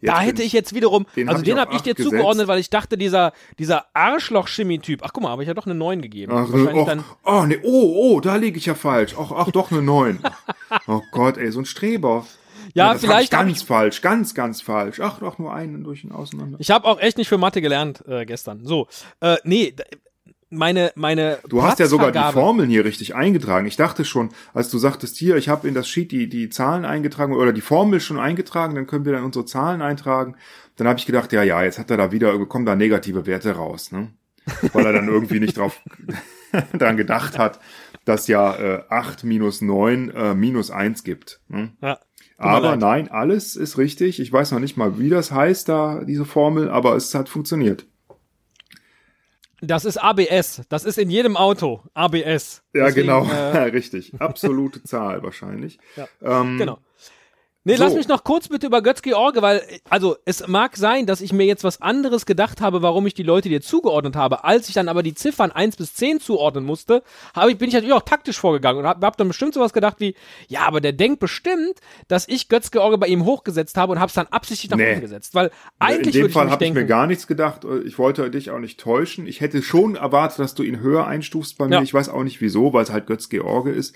Jetzt da hätte ich jetzt wiederum, den also hab den habe ich dir gesetzt. zugeordnet, weil ich dachte, dieser, dieser Arschloch-Chemie-Typ, ach guck mal, habe ich ja doch eine 9 gegeben. Ach, och, dann oh, nee, oh, oh, da liege ich ja falsch. Ach, ach, doch eine 9. oh Gott, ey, so ein Streber. Ja, ja vielleicht. ganz falsch, ganz, ganz falsch. Ach, doch nur einen durch und auseinander. Ich habe auch echt nicht für Mathe gelernt äh, gestern. So, äh, nee, meine, meine. Du hast ja sogar die Formeln hier richtig eingetragen. Ich dachte schon, als du sagtest hier, ich habe in das Sheet die, die Zahlen eingetragen oder die Formel schon eingetragen, dann können wir dann unsere Zahlen eintragen. Dann habe ich gedacht, ja, ja, jetzt hat er da wieder, kommen da negative Werte raus, ne? Weil er dann irgendwie nicht drauf dran gedacht hat, dass ja äh, 8 minus 9 äh, minus 1 gibt. Ne? Ja. Aber nein, alles ist richtig. Ich weiß noch nicht mal, wie das heißt, da, diese Formel, aber es hat funktioniert. Das ist ABS. Das ist in jedem Auto. ABS. Ja, Deswegen, genau. Äh, richtig. Absolute Zahl wahrscheinlich. Ja, ähm, genau. Nee, So. lass mich noch kurz bitte über Götz-George, weil, also, es mag sein, dass ich mir jetzt was anderes gedacht habe, warum ich die Leute dir zugeordnet habe. Als ich dann aber die Ziffern 1 bis 10 zuordnen musste, habe ich, bin ich natürlich auch taktisch vorgegangen und habe hab dann bestimmt sowas gedacht wie, ja, aber der denkt bestimmt, dass ich Götz-George bei ihm hochgesetzt habe und habe es dann absichtlich nach Nee. unten gesetzt. Weil eigentlich In dem Fall habe ich mir gar nichts gedacht. Ich wollte dich auch nicht täuschen. Ich hätte schon erwartet, dass du ihn höher einstufst bei mir. Ja. Ich weiß auch nicht wieso, weil es halt Götz George ist.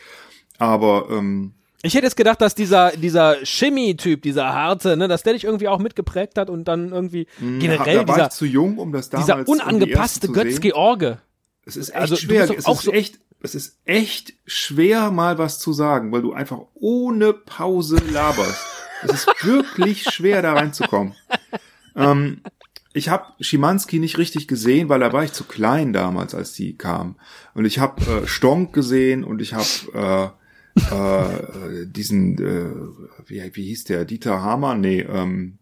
Aber ähm, ich hätte jetzt gedacht, dass dieser, dieser Shimmy-Typ, dieser harte, ne, dass der dich irgendwie auch mitgeprägt hat und dann irgendwie generell da war dieser, zu jung, um das damals dieser um unangepasste sehen. Götz-George. Es ist echt Also, schwer. Es auch ist so- echt, es ist echt schwer, mal was zu sagen, weil du einfach ohne Pause laberst. Es ist wirklich schwer, da reinzukommen. Ähm, ich habe Schimanski nicht richtig gesehen, weil da war ich zu klein damals, als die kam. Und ich habe äh, Stonk gesehen und ich habe äh, äh, diesen, äh, wie, wie hieß der, Dieter Hamann? Nee, ähm,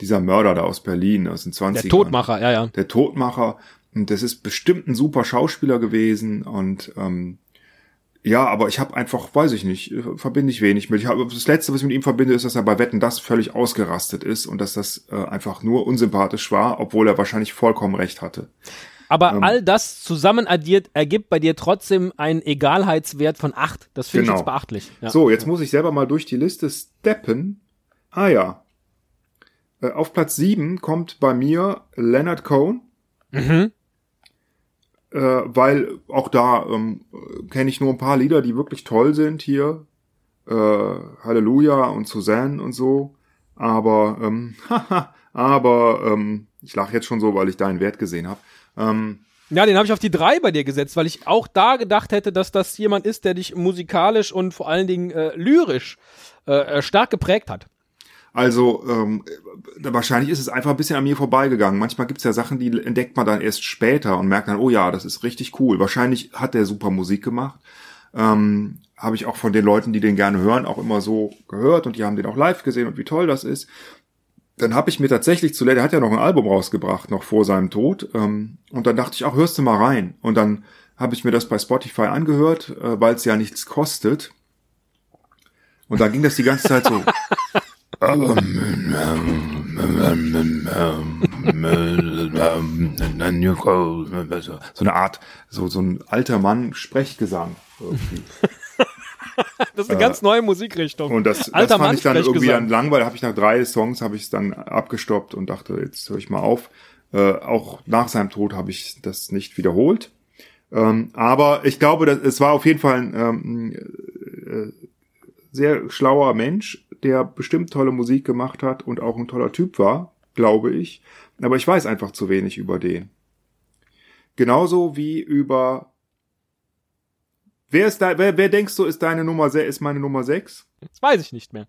dieser Mörder da aus Berlin aus den 20ern. Der Todmacher, ja, ja. Der Todmacher. Und das ist bestimmt ein super Schauspieler gewesen. Und ähm, ja, aber ich habe einfach, weiß ich nicht, äh, verbinde ich wenig mit. Ich hab, das Letzte, was ich mit ihm verbinde, ist, dass er bei Wetten das völlig ausgerastet ist und dass das äh, einfach nur unsympathisch war, obwohl er wahrscheinlich vollkommen recht hatte. Aber Ähm. all das zusammen addiert ergibt bei dir trotzdem einen Egalheitswert von 8. Das finde Genau. ich jetzt beachtlich. Ja. So, jetzt muss ich selber mal durch die Liste steppen. Ah ja. Äh, Auf Platz 7 kommt bei mir Leonard Cohen. Mhm. äh, weil auch da ähm, kenne ich nur ein paar Lieder, die wirklich toll sind hier. Äh, Halleluja und Suzanne und so. Aber, ähm, haha, aber ähm, ich lache jetzt schon so, weil ich deinen Wert gesehen habe. Ähm, Ja, den habe ich auf die 3 bei dir gesetzt, weil ich auch da gedacht hätte, dass das jemand ist, der dich musikalisch und vor allen Dingen äh, lyrisch äh, äh, stark geprägt hat. Also ähm, äh, wahrscheinlich ist es einfach ein bisschen an mir vorbeigegangen. Manchmal gibt's ja Sachen, die entdeckt man dann erst später und merkt dann, oh ja, das ist richtig cool. Wahrscheinlich hat der super Musik gemacht. Ähm, Habe ich auch von den Leuten, die den gerne hören, auch immer so gehört und die haben den auch live gesehen und wie toll das ist. Dann habe ich mir tatsächlich zuletzt, der hat ja noch ein Album rausgebracht, noch vor seinem Tod. Ähm, und dann dachte ich, ach, hörst du mal rein. Und dann habe ich mir das bei Spotify angehört, äh, weil es ja nichts kostet. Und dann ging das die ganze Zeit so. so eine Art, so, so ein alter Mann Sprechgesang. irgendwie. Das ist eine ganz neue Musikrichtung. Und das, das Alter fand ich dann irgendwie Mann-Sprechgesang. dann langweilig. Habe ich nach drei Songs habe ich es dann abgestoppt und dachte, jetzt höre ich mal auf. Äh, auch nach seinem Tod habe ich das nicht wiederholt. Ähm, aber ich glaube, dass, es war auf jeden Fall ein ähm, äh, sehr schlauer Mensch, der bestimmt tolle Musik gemacht hat und auch ein toller Typ war, glaube ich. Aber ich weiß einfach zu wenig über den. Genauso wie über Wer ist da, wer, wer denkst du ist deine Nummer ist meine Nummer 6? Das weiß ich nicht mehr.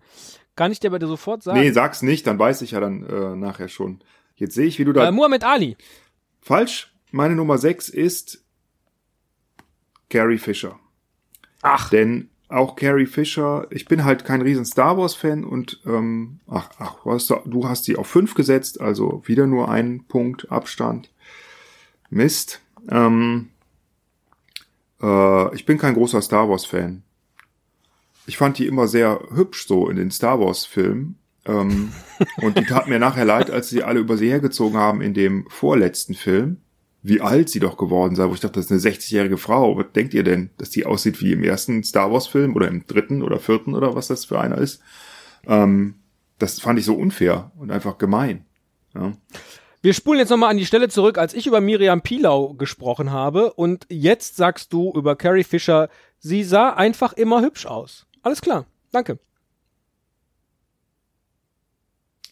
Kann ich dir bei dir sofort sagen? Nee, sag's nicht, dann weiß ich ja dann äh, nachher schon. Jetzt sehe ich, wie du da äh, Muhammad Ali. falsch. Meine Nummer 6 ist Carrie Fisher. Ach, Denn auch Carrie Fisher, ich bin halt kein riesen Star Wars Fan und ähm, ach, ach, du hast, du hast sie auf 5 gesetzt, also wieder nur einen Punkt Abstand. Mist. Ähm, äh, ich bin kein großer Star Wars Fan. Ich fand die immer sehr hübsch so in den Star Wars Filmen. Ähm, und die tat mir nachher leid, als sie alle über sie hergezogen haben in dem vorletzten Film. Wie alt sie doch geworden sei, wo ich dachte, das ist eine 60-jährige Frau. Was denkt ihr denn, dass die aussieht wie im ersten Star Wars Film oder im dritten oder vierten oder was das für einer ist? Ähm, das fand ich so unfair und einfach gemein. Ja. Wir spulen jetzt nochmal an die Stelle zurück, als ich über Miriam Pilau gesprochen habe und jetzt sagst du über Carrie Fisher, sie sah einfach immer hübsch aus. Alles klar, danke.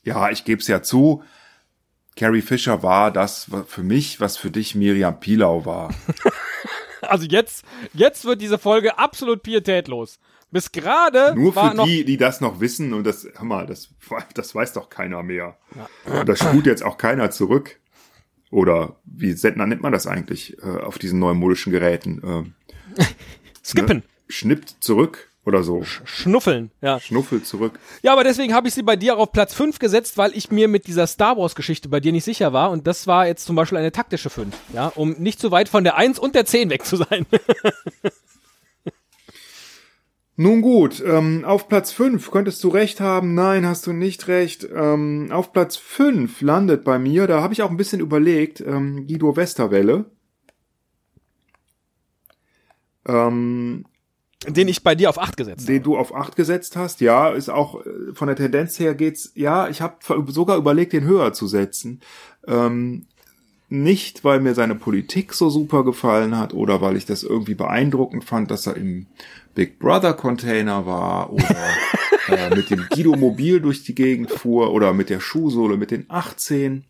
Ja, ich gebe es ja zu. Carrie Fisher war das für mich, was für dich Miriam Pilau war. Also jetzt, jetzt wird diese Folge absolut pietätlos. Bis gerade Nur für die, die das noch wissen und das, hör mal, das, das weiß doch keiner mehr. Und das spult jetzt auch keiner zurück. Oder wie Sendner nennt man das eigentlich äh, auf diesen neumodischen Geräten? Äh, Skippen, schnippt zurück oder so. Schnuffeln, ja. Schnuffel zurück. Ja, aber deswegen habe ich sie bei dir auf Platz 5 gesetzt, weil ich mir mit dieser Star Wars Geschichte bei dir nicht sicher war und das war jetzt zum Beispiel eine taktische 5, ja, um nicht zu weit von der 1 und der 10 weg zu sein. Nun gut, ähm, auf Platz 5 könntest du recht haben, nein, hast du nicht recht. Ähm, auf Platz 5 landet bei mir, da habe ich auch ein bisschen überlegt, ähm, Guido Westerwelle. Ähm, Den ich bei dir auf 8 gesetzt den du auf 8 gesetzt hast, ja, ist auch äh, von der Tendenz her geht's, ja, ich habe sogar überlegt, den höher zu setzen. Ähm, nicht, weil mir seine Politik so super gefallen hat oder weil ich das irgendwie beeindruckend fand, dass er im Big Brother Container war oder äh, mit dem Guido Mobil durch die Gegend fuhr oder mit der Schuhsohle mit den 18.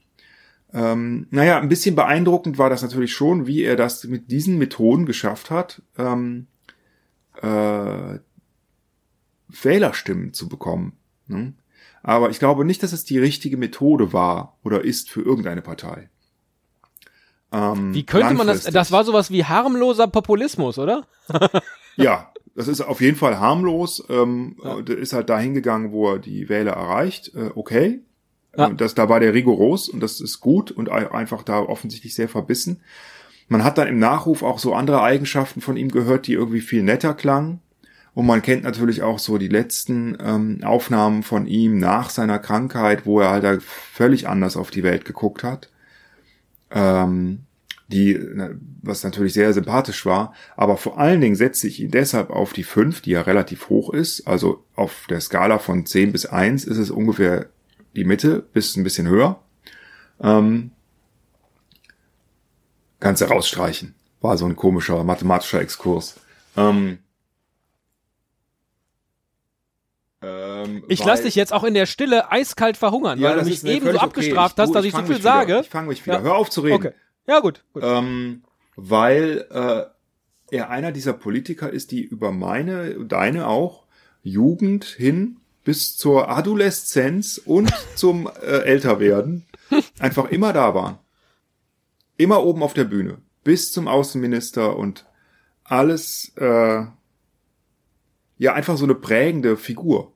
Ähm, naja, ein bisschen beeindruckend war das natürlich schon, wie er das mit diesen Methoden geschafft hat, ähm, äh, Wählerstimmen zu bekommen. Ne? Aber ich glaube nicht, dass es die richtige Methode war oder ist für irgendeine Partei. Ähm, wie könnte man das? Das war sowas wie harmloser Populismus, oder? ja, das ist auf jeden Fall harmlos. Ähm, ja. Ist halt dahin gegangen, wo er die Wähler erreicht. Äh, okay. Ja. Äh, das, da war der rigoros und das ist gut und einfach da offensichtlich sehr verbissen. Man hat dann im Nachruf auch so andere Eigenschaften von ihm gehört, die irgendwie viel netter klangen. Und man kennt natürlich auch so die letzten ähm, Aufnahmen von ihm nach seiner Krankheit, wo er halt völlig anders auf die Welt geguckt hat. Ähm, die, was natürlich sehr sympathisch war, aber vor allen Dingen setze ich ihn deshalb auf die 5, die ja relativ hoch ist, also auf der Skala von 10 bis 1 ist es ungefähr die Mitte, bis ein bisschen höher. Ähm, kannst du rausstreichen. War so ein komischer mathematischer Exkurs. Ähm, ähm, ich lasse dich jetzt auch in der Stille eiskalt verhungern, ja, weil du mich eben so abgestraft okay. hast, dass ich, ich so viel wieder, sage. Ich fange mich wieder. Ja. Hör auf zu reden. Okay. Ja, gut. gut. Ähm, weil äh, er einer dieser Politiker ist, die über meine, deine auch, Jugend hin bis zur Adoleszenz und zum äh, Älterwerden einfach immer da waren. Immer oben auf der Bühne. Bis zum Außenminister und alles, äh, ja, einfach so eine prägende Figur.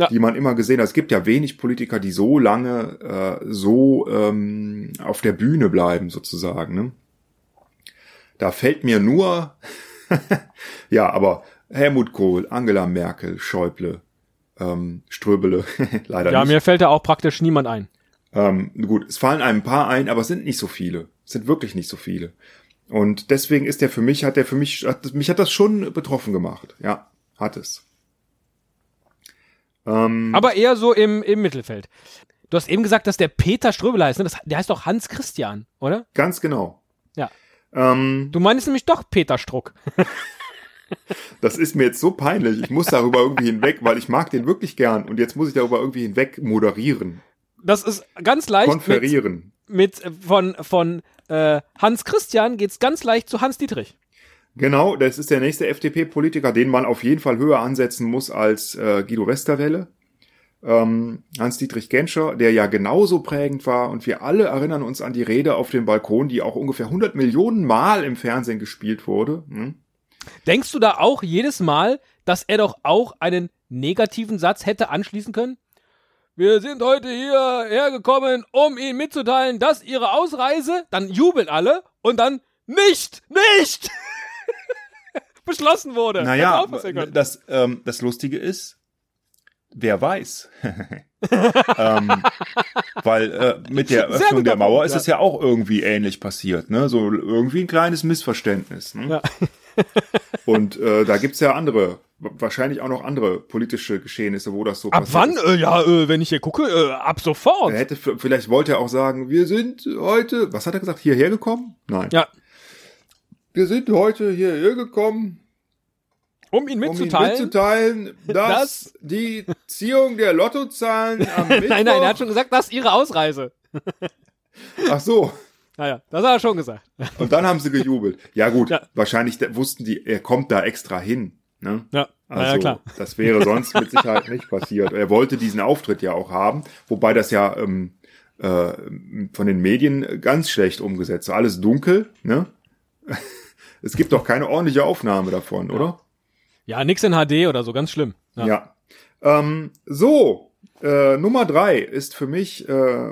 Ja. die man immer gesehen hat. Es gibt ja wenig Politiker, die so lange äh, so ähm, auf der Bühne bleiben, sozusagen. Ne? Da fällt mir nur, ja, aber Helmut Kohl, Angela Merkel, Schäuble, ähm, Ströbele, leider ja, nicht. Ja, mir fällt da auch praktisch niemand ein. Ähm, gut, es fallen einem ein paar ein, aber es sind nicht so viele. Es sind wirklich nicht so viele. Und deswegen ist der für mich, hat der für mich, hat, mich hat das schon betroffen gemacht. Ja, hat es. Ähm, Aber eher so im, im Mittelfeld. Du hast eben gesagt, dass der Peter Ströbel heißt, ne? Das, der heißt doch Hans Christian, oder? Ganz genau. Ja. Ähm, du meinst nämlich doch Peter Struck. das ist mir jetzt so peinlich. Ich muss darüber irgendwie hinweg, weil ich mag den wirklich gern und jetzt muss ich darüber irgendwie hinweg moderieren. Das ist ganz leicht. Konferieren. Mit, mit von, von äh, Hans Christian geht's ganz leicht zu Hans Dietrich. Genau, das ist der nächste FDP-Politiker, den man auf jeden Fall höher ansetzen muss als äh, Guido Westerwelle. Ähm, Hans-Dietrich Genscher, der ja genauso prägend war und wir alle erinnern uns an die Rede auf dem Balkon, die auch ungefähr 100 Millionen Mal im Fernsehen gespielt wurde. Hm? Denkst du da auch jedes Mal, dass er doch auch einen negativen Satz hätte anschließen können? Wir sind heute hierher gekommen, um Ihnen mitzuteilen, dass Ihre Ausreise, dann jubeln alle und dann nicht, nicht! beschlossen wurde. Naja, das, ähm, das Lustige ist, wer weiß. ähm, weil äh, mit der Öffnung der Mauer ist es ja auch irgendwie ähnlich passiert, ne? So irgendwie ein kleines Missverständnis. Ne? Ja. Und äh, da gibt's ja andere, wahrscheinlich auch noch andere politische Geschehnisse, wo das so ab passiert. Ab wann? Äh, ja, äh, wenn ich hier gucke, äh, ab sofort. Er hätte vielleicht wollte er auch sagen, wir sind heute, was hat er gesagt, hierher gekommen? Nein. Ja. Wir sind heute hierher gekommen, um ihn mitzuteilen, um ihn mitzuteilen dass, dass die Ziehung der Lottozahlen am Mittwoch... nein, nein, er hat schon gesagt, das ist ihre Ausreise. Ach so. Naja, das hat er schon gesagt. Und dann haben sie gejubelt. Ja gut, ja. wahrscheinlich wussten die, er kommt da extra hin. Ne? Ja, also, ja, klar. Das wäre sonst mit Sicherheit nicht passiert. Er wollte diesen Auftritt ja auch haben, wobei das ja ähm, äh, von den Medien ganz schlecht umgesetzt war. Alles dunkel, ne? Es gibt doch keine ordentliche Aufnahme davon, oder? Ja, nix in HD oder so, ganz schlimm. Ja. ja. Ähm, so, äh, Nummer drei ist für mich äh,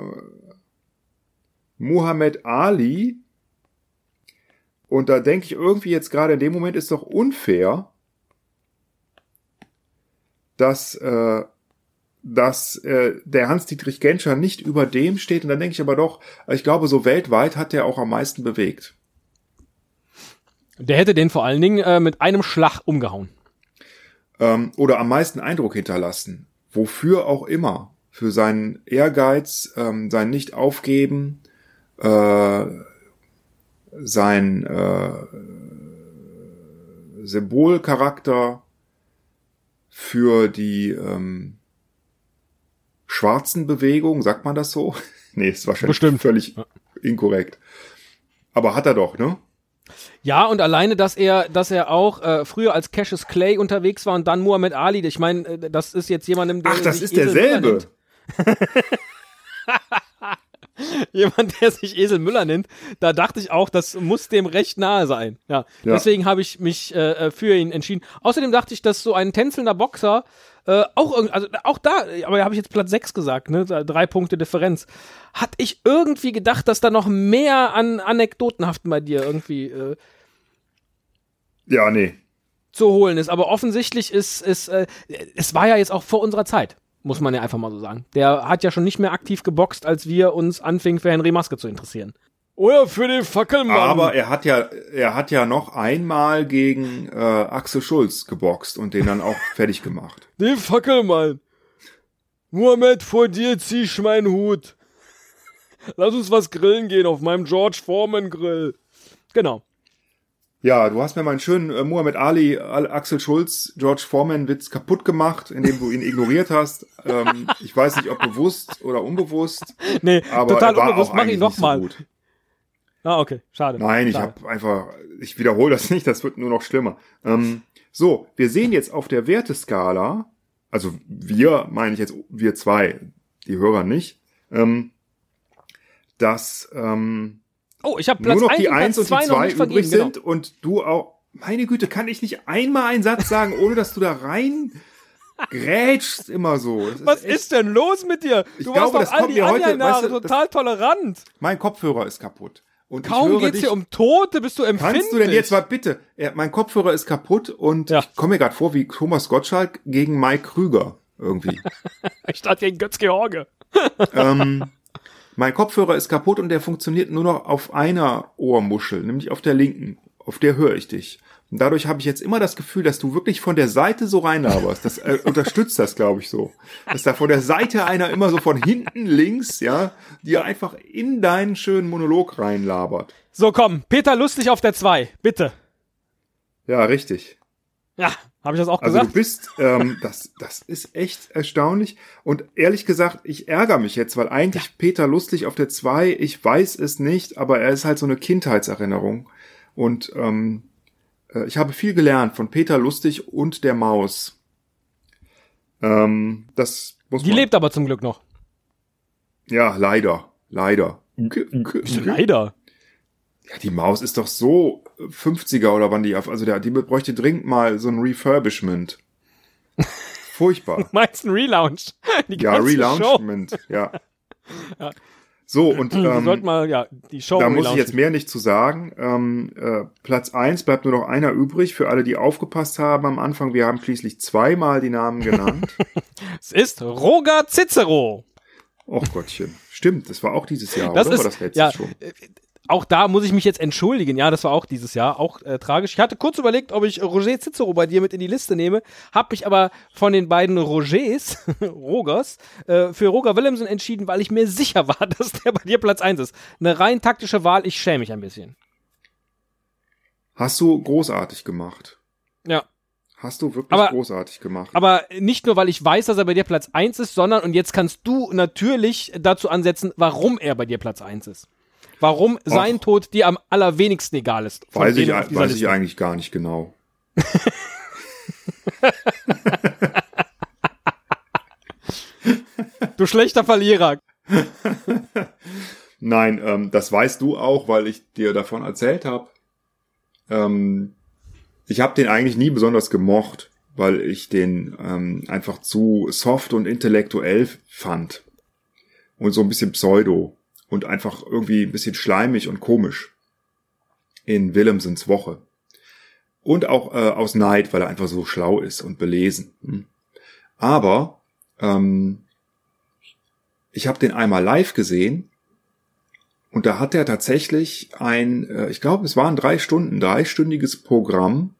Muhammad Ali. Und da denke ich irgendwie jetzt gerade in dem Moment ist doch unfair, dass, äh, dass äh, der Hans-Dietrich Genscher nicht über dem steht. Und dann denke ich aber doch, ich glaube, so weltweit hat der auch am meisten bewegt. Der hätte den vor allen Dingen äh, mit einem Schlag umgehauen. Ähm, oder am meisten Eindruck hinterlassen. Wofür auch immer. Für seinen Ehrgeiz, ähm, sein Nicht-Aufgeben, äh, sein äh, Symbolcharakter für die ähm, schwarzen Bewegung, sagt man das so? nee, ist wahrscheinlich Bestimmt. völlig inkorrekt. Aber hat er doch, ne? Ja, und alleine, dass er, dass er auch äh, früher als Cassius Clay unterwegs war und dann Muhammad Ali. Ich meine, äh, das ist jetzt jemandem, der Ach, das ist derselbe. Jemand, der sich Esel Müller nennt. Da dachte ich auch, das muss dem recht nahe sein. Ja, Ja. deswegen habe ich mich äh, für ihn entschieden. Außerdem dachte ich, dass so ein tänzelnder Boxer äh, auch also auch da, aber da habe ich jetzt Platz 6 gesagt, ne? Drei Punkte Differenz. Hatte ich irgendwie gedacht, dass da noch mehr an Anekdotenhaften bei dir irgendwie äh, Ja, nee. zu holen ist. Aber offensichtlich ist, ist äh, es war ja jetzt auch vor unserer Zeit, muss man ja einfach mal so sagen. Der hat ja schon nicht mehr aktiv geboxt, als wir uns anfingen für Henry Maske zu interessieren. Oder für den Fackelmann. Aber er hat ja, er hat ja noch einmal gegen äh, Axel Schulz geboxt und den dann auch fertig gemacht. den Fackelmann. Mohammed, vor dir zieh ich meinen Hut. Lass uns was grillen gehen auf meinem George Foreman Grill. Genau. Ja, du hast mir meinen schönen äh, Muhammad Ali, Al Axel Schulz, George Foreman Witz kaputt gemacht, indem du ihn ignoriert hast. Ähm, ich weiß nicht, ob bewusst oder unbewusst, Nee, aber total war unbewusst. Mach ihn so nochmal. gut. ah, okay. Schade. Nein, ich habe einfach, ich wiederhole das nicht, das wird nur noch schlimmer. Ähm, so, wir sehen jetzt auf der Werteskala, also wir, meine ich jetzt, wir zwei, die Hörer nicht, ähm, dass ähm, Oh, ich habe Platz nur noch 1 die und 1 Platz und die 2 noch 2 nicht vergeben. übrig Genau. sind und du auch, meine Güte, kann ich nicht einmal einen Satz sagen, ohne dass du da rein grätschst immer so. Das Was echt- ist denn los mit dir? Ich Du glaube, warst das doch all kommt die mir heute- weißt du, das- total tolerant. Mein Kopfhörer ist kaputt. Und ich Kaum geht's dich, hier um Tote, bist du empfindlich. Kannst du denn jetzt mal bitte? Ja, mein Kopfhörer ist kaputt und Ja. ich komme mir gerade vor wie Thomas Gottschalk gegen Mike Krüger irgendwie. Statt gegen Götz George. ähm, mein Kopfhörer ist kaputt und der funktioniert nur noch auf einer Ohrmuschel, nämlich auf der linken. Auf der höre ich dich. Und dadurch habe ich jetzt immer das Gefühl, dass du wirklich von der Seite so reinlaberst. Das äh, unterstützt das, glaube ich, so. Dass da von der Seite einer immer so von hinten links, ja, dir einfach in deinen schönen Monolog reinlabert. So, komm, Peter Lustig auf der 2, bitte. Ja, richtig. Ja, habe ich das auch Also du gesagt? bist, ähm, das, das ist echt erstaunlich. Und ehrlich gesagt, ich ärgere mich jetzt, weil eigentlich Peter Lustig auf der 2, ich weiß es nicht, aber er ist halt so eine Kindheitserinnerung. Und ähm, äh, ich habe viel gelernt von Peter Lustig und der Maus. Ähm, das muss Die man. lebt aber zum Glück noch. Ja, leider. Leider. Leider. Ja, die Maus ist doch so 50er oder wann die auf, also der, die bräuchte dringend mal so ein Refurbishment. Furchtbar. Meinst du ein Relaunch? Die Ja. Relaunchment, ja. So, und ähm, sollten mal, ja, die Show da muss ich jetzt mehr nicht zu sagen. Ähm, äh, Platz eins bleibt nur noch einer übrig. Für alle, die aufgepasst haben am Anfang, wir haben schließlich zweimal die Namen genannt. Es ist Roger Cicero. Och Gottchen. Stimmt, das war auch dieses Jahr, Das oder? ist, war das letztes ja, schon? Auch da muss ich mich jetzt entschuldigen. Ja, das war auch dieses Jahr, auch äh, tragisch. Ich hatte kurz überlegt, ob ich Roger Cicero bei dir mit in die Liste nehme, habe mich aber von den beiden Rogers, Rogers, äh, für Roger Willemsen entschieden, weil ich mir sicher war, dass der bei dir Platz 1 ist. Eine rein taktische Wahl, ich schäme mich ein bisschen. Hast du großartig gemacht. Ja. Hast du wirklich Aber- großartig gemacht. Aber nicht nur, weil ich weiß, dass er bei dir Platz 1 ist, sondern, und jetzt kannst du natürlich dazu ansetzen, warum er bei dir Platz 1 ist. Warum sein. Tod dir am allerwenigsten egal ist. weiß ich, weiß ich eigentlich gar nicht genau. Du schlechter Verlierer. Nein, ähm, das weißt du auch, weil ich dir davon erzählt habe. Ähm, ich habe den eigentlich nie besonders gemocht, weil ich den ähm, einfach zu soft und intellektuell fand. Und so ein bisschen pseudo. Und einfach irgendwie ein bisschen schleimig und komisch. In Willemsens Woche. Und auch äh, aus Neid, weil er einfach so schlau ist und belesen. Hm. Aber ähm, ich habe den einmal live gesehen und da hat er tatsächlich ein, äh, ich glaube, es waren drei Stunden, dreistündiges Programm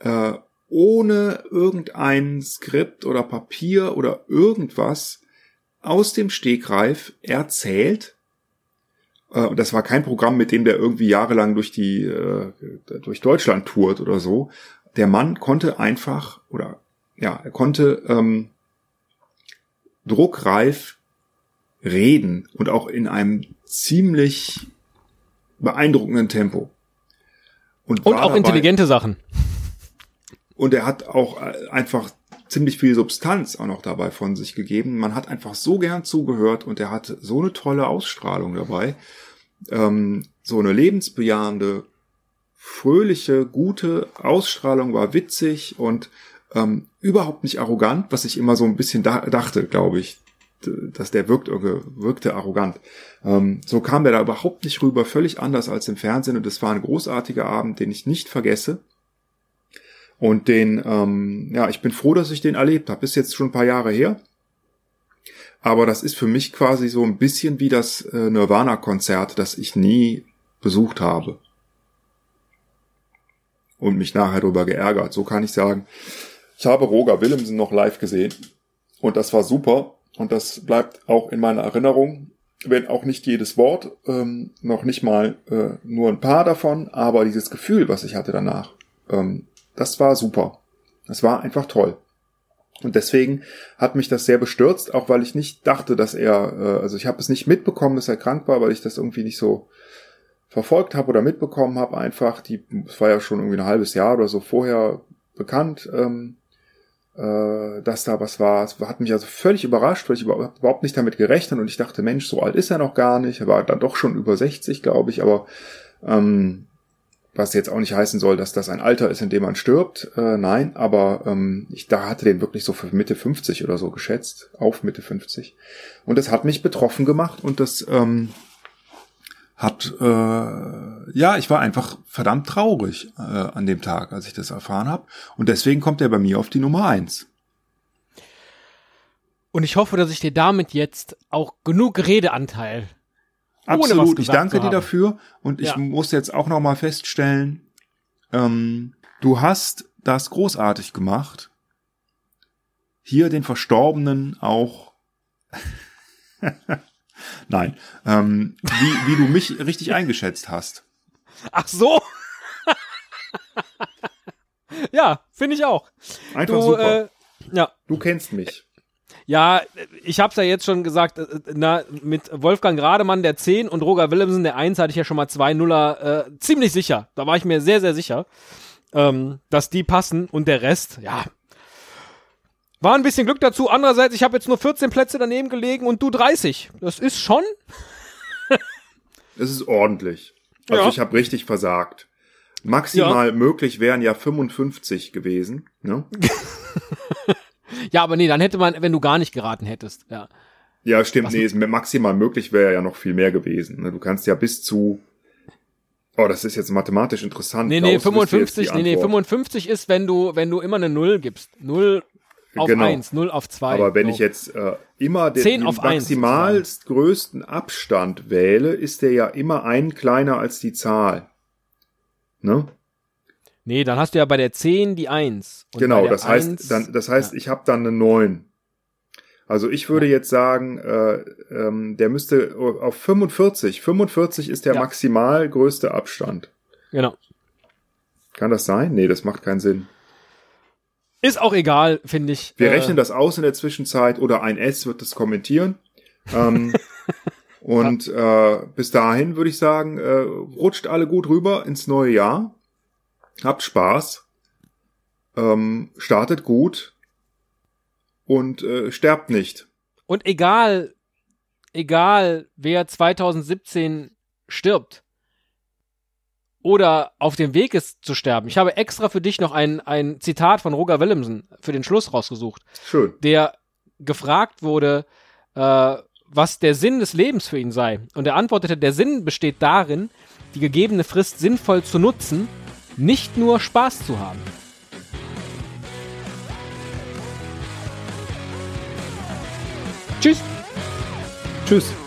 äh, ohne irgendein Skript oder Papier oder irgendwas aus dem Stegreif erzählt. Äh, das war kein Programm, mit dem der irgendwie jahrelang durch die äh, durch Deutschland tourt oder so. Der Mann konnte einfach oder ja, er konnte ähm, druckreif reden und auch in einem ziemlich beeindruckenden Tempo. Und, und auch dabei, intelligente Sachen. Und er hat auch äh, einfach ziemlich viel Substanz auch noch dabei von sich gegeben. Man hat einfach so gern zugehört und er hat so eine tolle Ausstrahlung dabei. Ähm, so eine lebensbejahende, fröhliche, gute Ausstrahlung war witzig und ähm, überhaupt nicht arrogant, was ich immer so ein bisschen da dachte, glaube ich dass der wirkt, wirkte arrogant. Ähm, so kam der da überhaupt nicht rüber, völlig anders als im Fernsehen und es war ein großartiger Abend, den ich nicht vergesse. Und den, ähm, ja, ich bin froh, dass ich den erlebt habe. Ist jetzt schon ein paar Jahre her. Aber das ist für mich quasi so ein bisschen wie das äh, Nirvana-Konzert, das ich nie besucht habe. Und mich nachher darüber geärgert. So kann ich sagen, ich habe Roger Willemsen noch live gesehen. Und das war super. Und das bleibt auch in meiner Erinnerung, wenn auch nicht jedes Wort, ähm, noch nicht mal äh, nur ein paar davon, aber dieses Gefühl, was ich hatte danach, ähm, das war super. Das war einfach toll. Und deswegen hat mich das sehr bestürzt, auch weil ich nicht dachte, dass er, äh, also ich habe es nicht mitbekommen, dass er krank war, weil ich das irgendwie nicht so verfolgt habe oder mitbekommen habe. Einfach, die, es war ja schon irgendwie ein halbes Jahr oder so vorher bekannt. Ähm, äh, dass da was war. Es hat mich also völlig überrascht, weil ich überhaupt nicht damit gerechnet und ich dachte, Mensch, so alt ist er noch gar nicht. Er war dann doch schon über 60, glaube ich, aber ähm, was jetzt auch nicht heißen soll, dass das ein Alter ist, in dem man stirbt. Äh, nein, aber ähm, ich da hatte den wirklich so für Mitte 50 oder so geschätzt, auf Mitte 50. Und das hat mich betroffen gemacht und das ähm, hat, äh, ja, ich war einfach verdammt traurig äh, an dem Tag, als ich das erfahren habe. Und deswegen kommt er bei mir auf die Nummer eins. Und ich hoffe, dass ich dir damit jetzt auch genug Redeanteil. Absolut, ich danke dir dafür. Und ich ja. muss jetzt auch noch mal feststellen, ähm, du hast das großartig gemacht. Hier den Verstorbenen auch Nein. Ähm, wie, wie du mich richtig eingeschätzt hast. Ach so. ja, finde ich auch. Einfach du, super. Äh, ja. Du kennst mich. Ja, ich hab's ja jetzt schon gesagt, äh, na, mit Wolfgang Rademann der 10 und Roger Willemsen der 1 hatte ich ja schon mal zwei Nuller äh, ziemlich sicher. Da war ich mir sehr, sehr sicher, ähm, dass die passen und der Rest, ja, war ein bisschen Glück dazu. Andererseits, ich habe jetzt nur 14 Plätze daneben gelegen und du 30. Das ist schon. Es ist ordentlich. Also ja. ich habe richtig versagt. Maximal ja. möglich wären ja 55 gewesen. Ne? ja, aber nee, dann hätte man, wenn du gar nicht geraten hättest. Ja, ja stimmt. Was nee, maximal möglich wäre ja noch viel mehr gewesen. Ne? Du kannst ja bis zu Oh, das ist jetzt mathematisch interessant. Nee, nee, 55, nee, nee, 55 ist, wenn du, wenn du immer eine Null gibst. Null auf genau. 1, 0 auf 2. Aber wenn so. ich jetzt äh, immer den, den maximalst größten Abstand wähle, ist der ja immer ein kleiner als die Zahl. Ne? Nee, dann hast du ja bei der 10 die 1. genau, das heißt, dann, das heißt, ja. ich habe dann eine 9. Also ich würde jetzt sagen, äh, ähm, der müsste auf 45. 45 ist der ja. maximal größte Abstand. Genau. Kann das sein? Nee, das macht keinen Sinn. Ist auch egal, finde ich. Wir äh, rechnen das aus in der Zwischenzeit oder ein S wird das kommentieren. Ähm, und äh, bis dahin würde ich sagen, äh, rutscht alle gut rüber ins neue Jahr. Habt Spaß. Ähm, startet gut. Und äh, sterbt nicht. Und egal, egal wer 2017 stirbt, oder auf dem Weg ist zu sterben. Ich habe extra für dich noch ein, ein Zitat von Roger Willemsen für den Schluss rausgesucht. Schön. Der gefragt wurde, äh, was der Sinn des Lebens für ihn sei. Und er antwortete, der Sinn besteht darin, die gegebene Frist sinnvoll zu nutzen, nicht nur Spaß zu haben. Tschüss. Tschüss.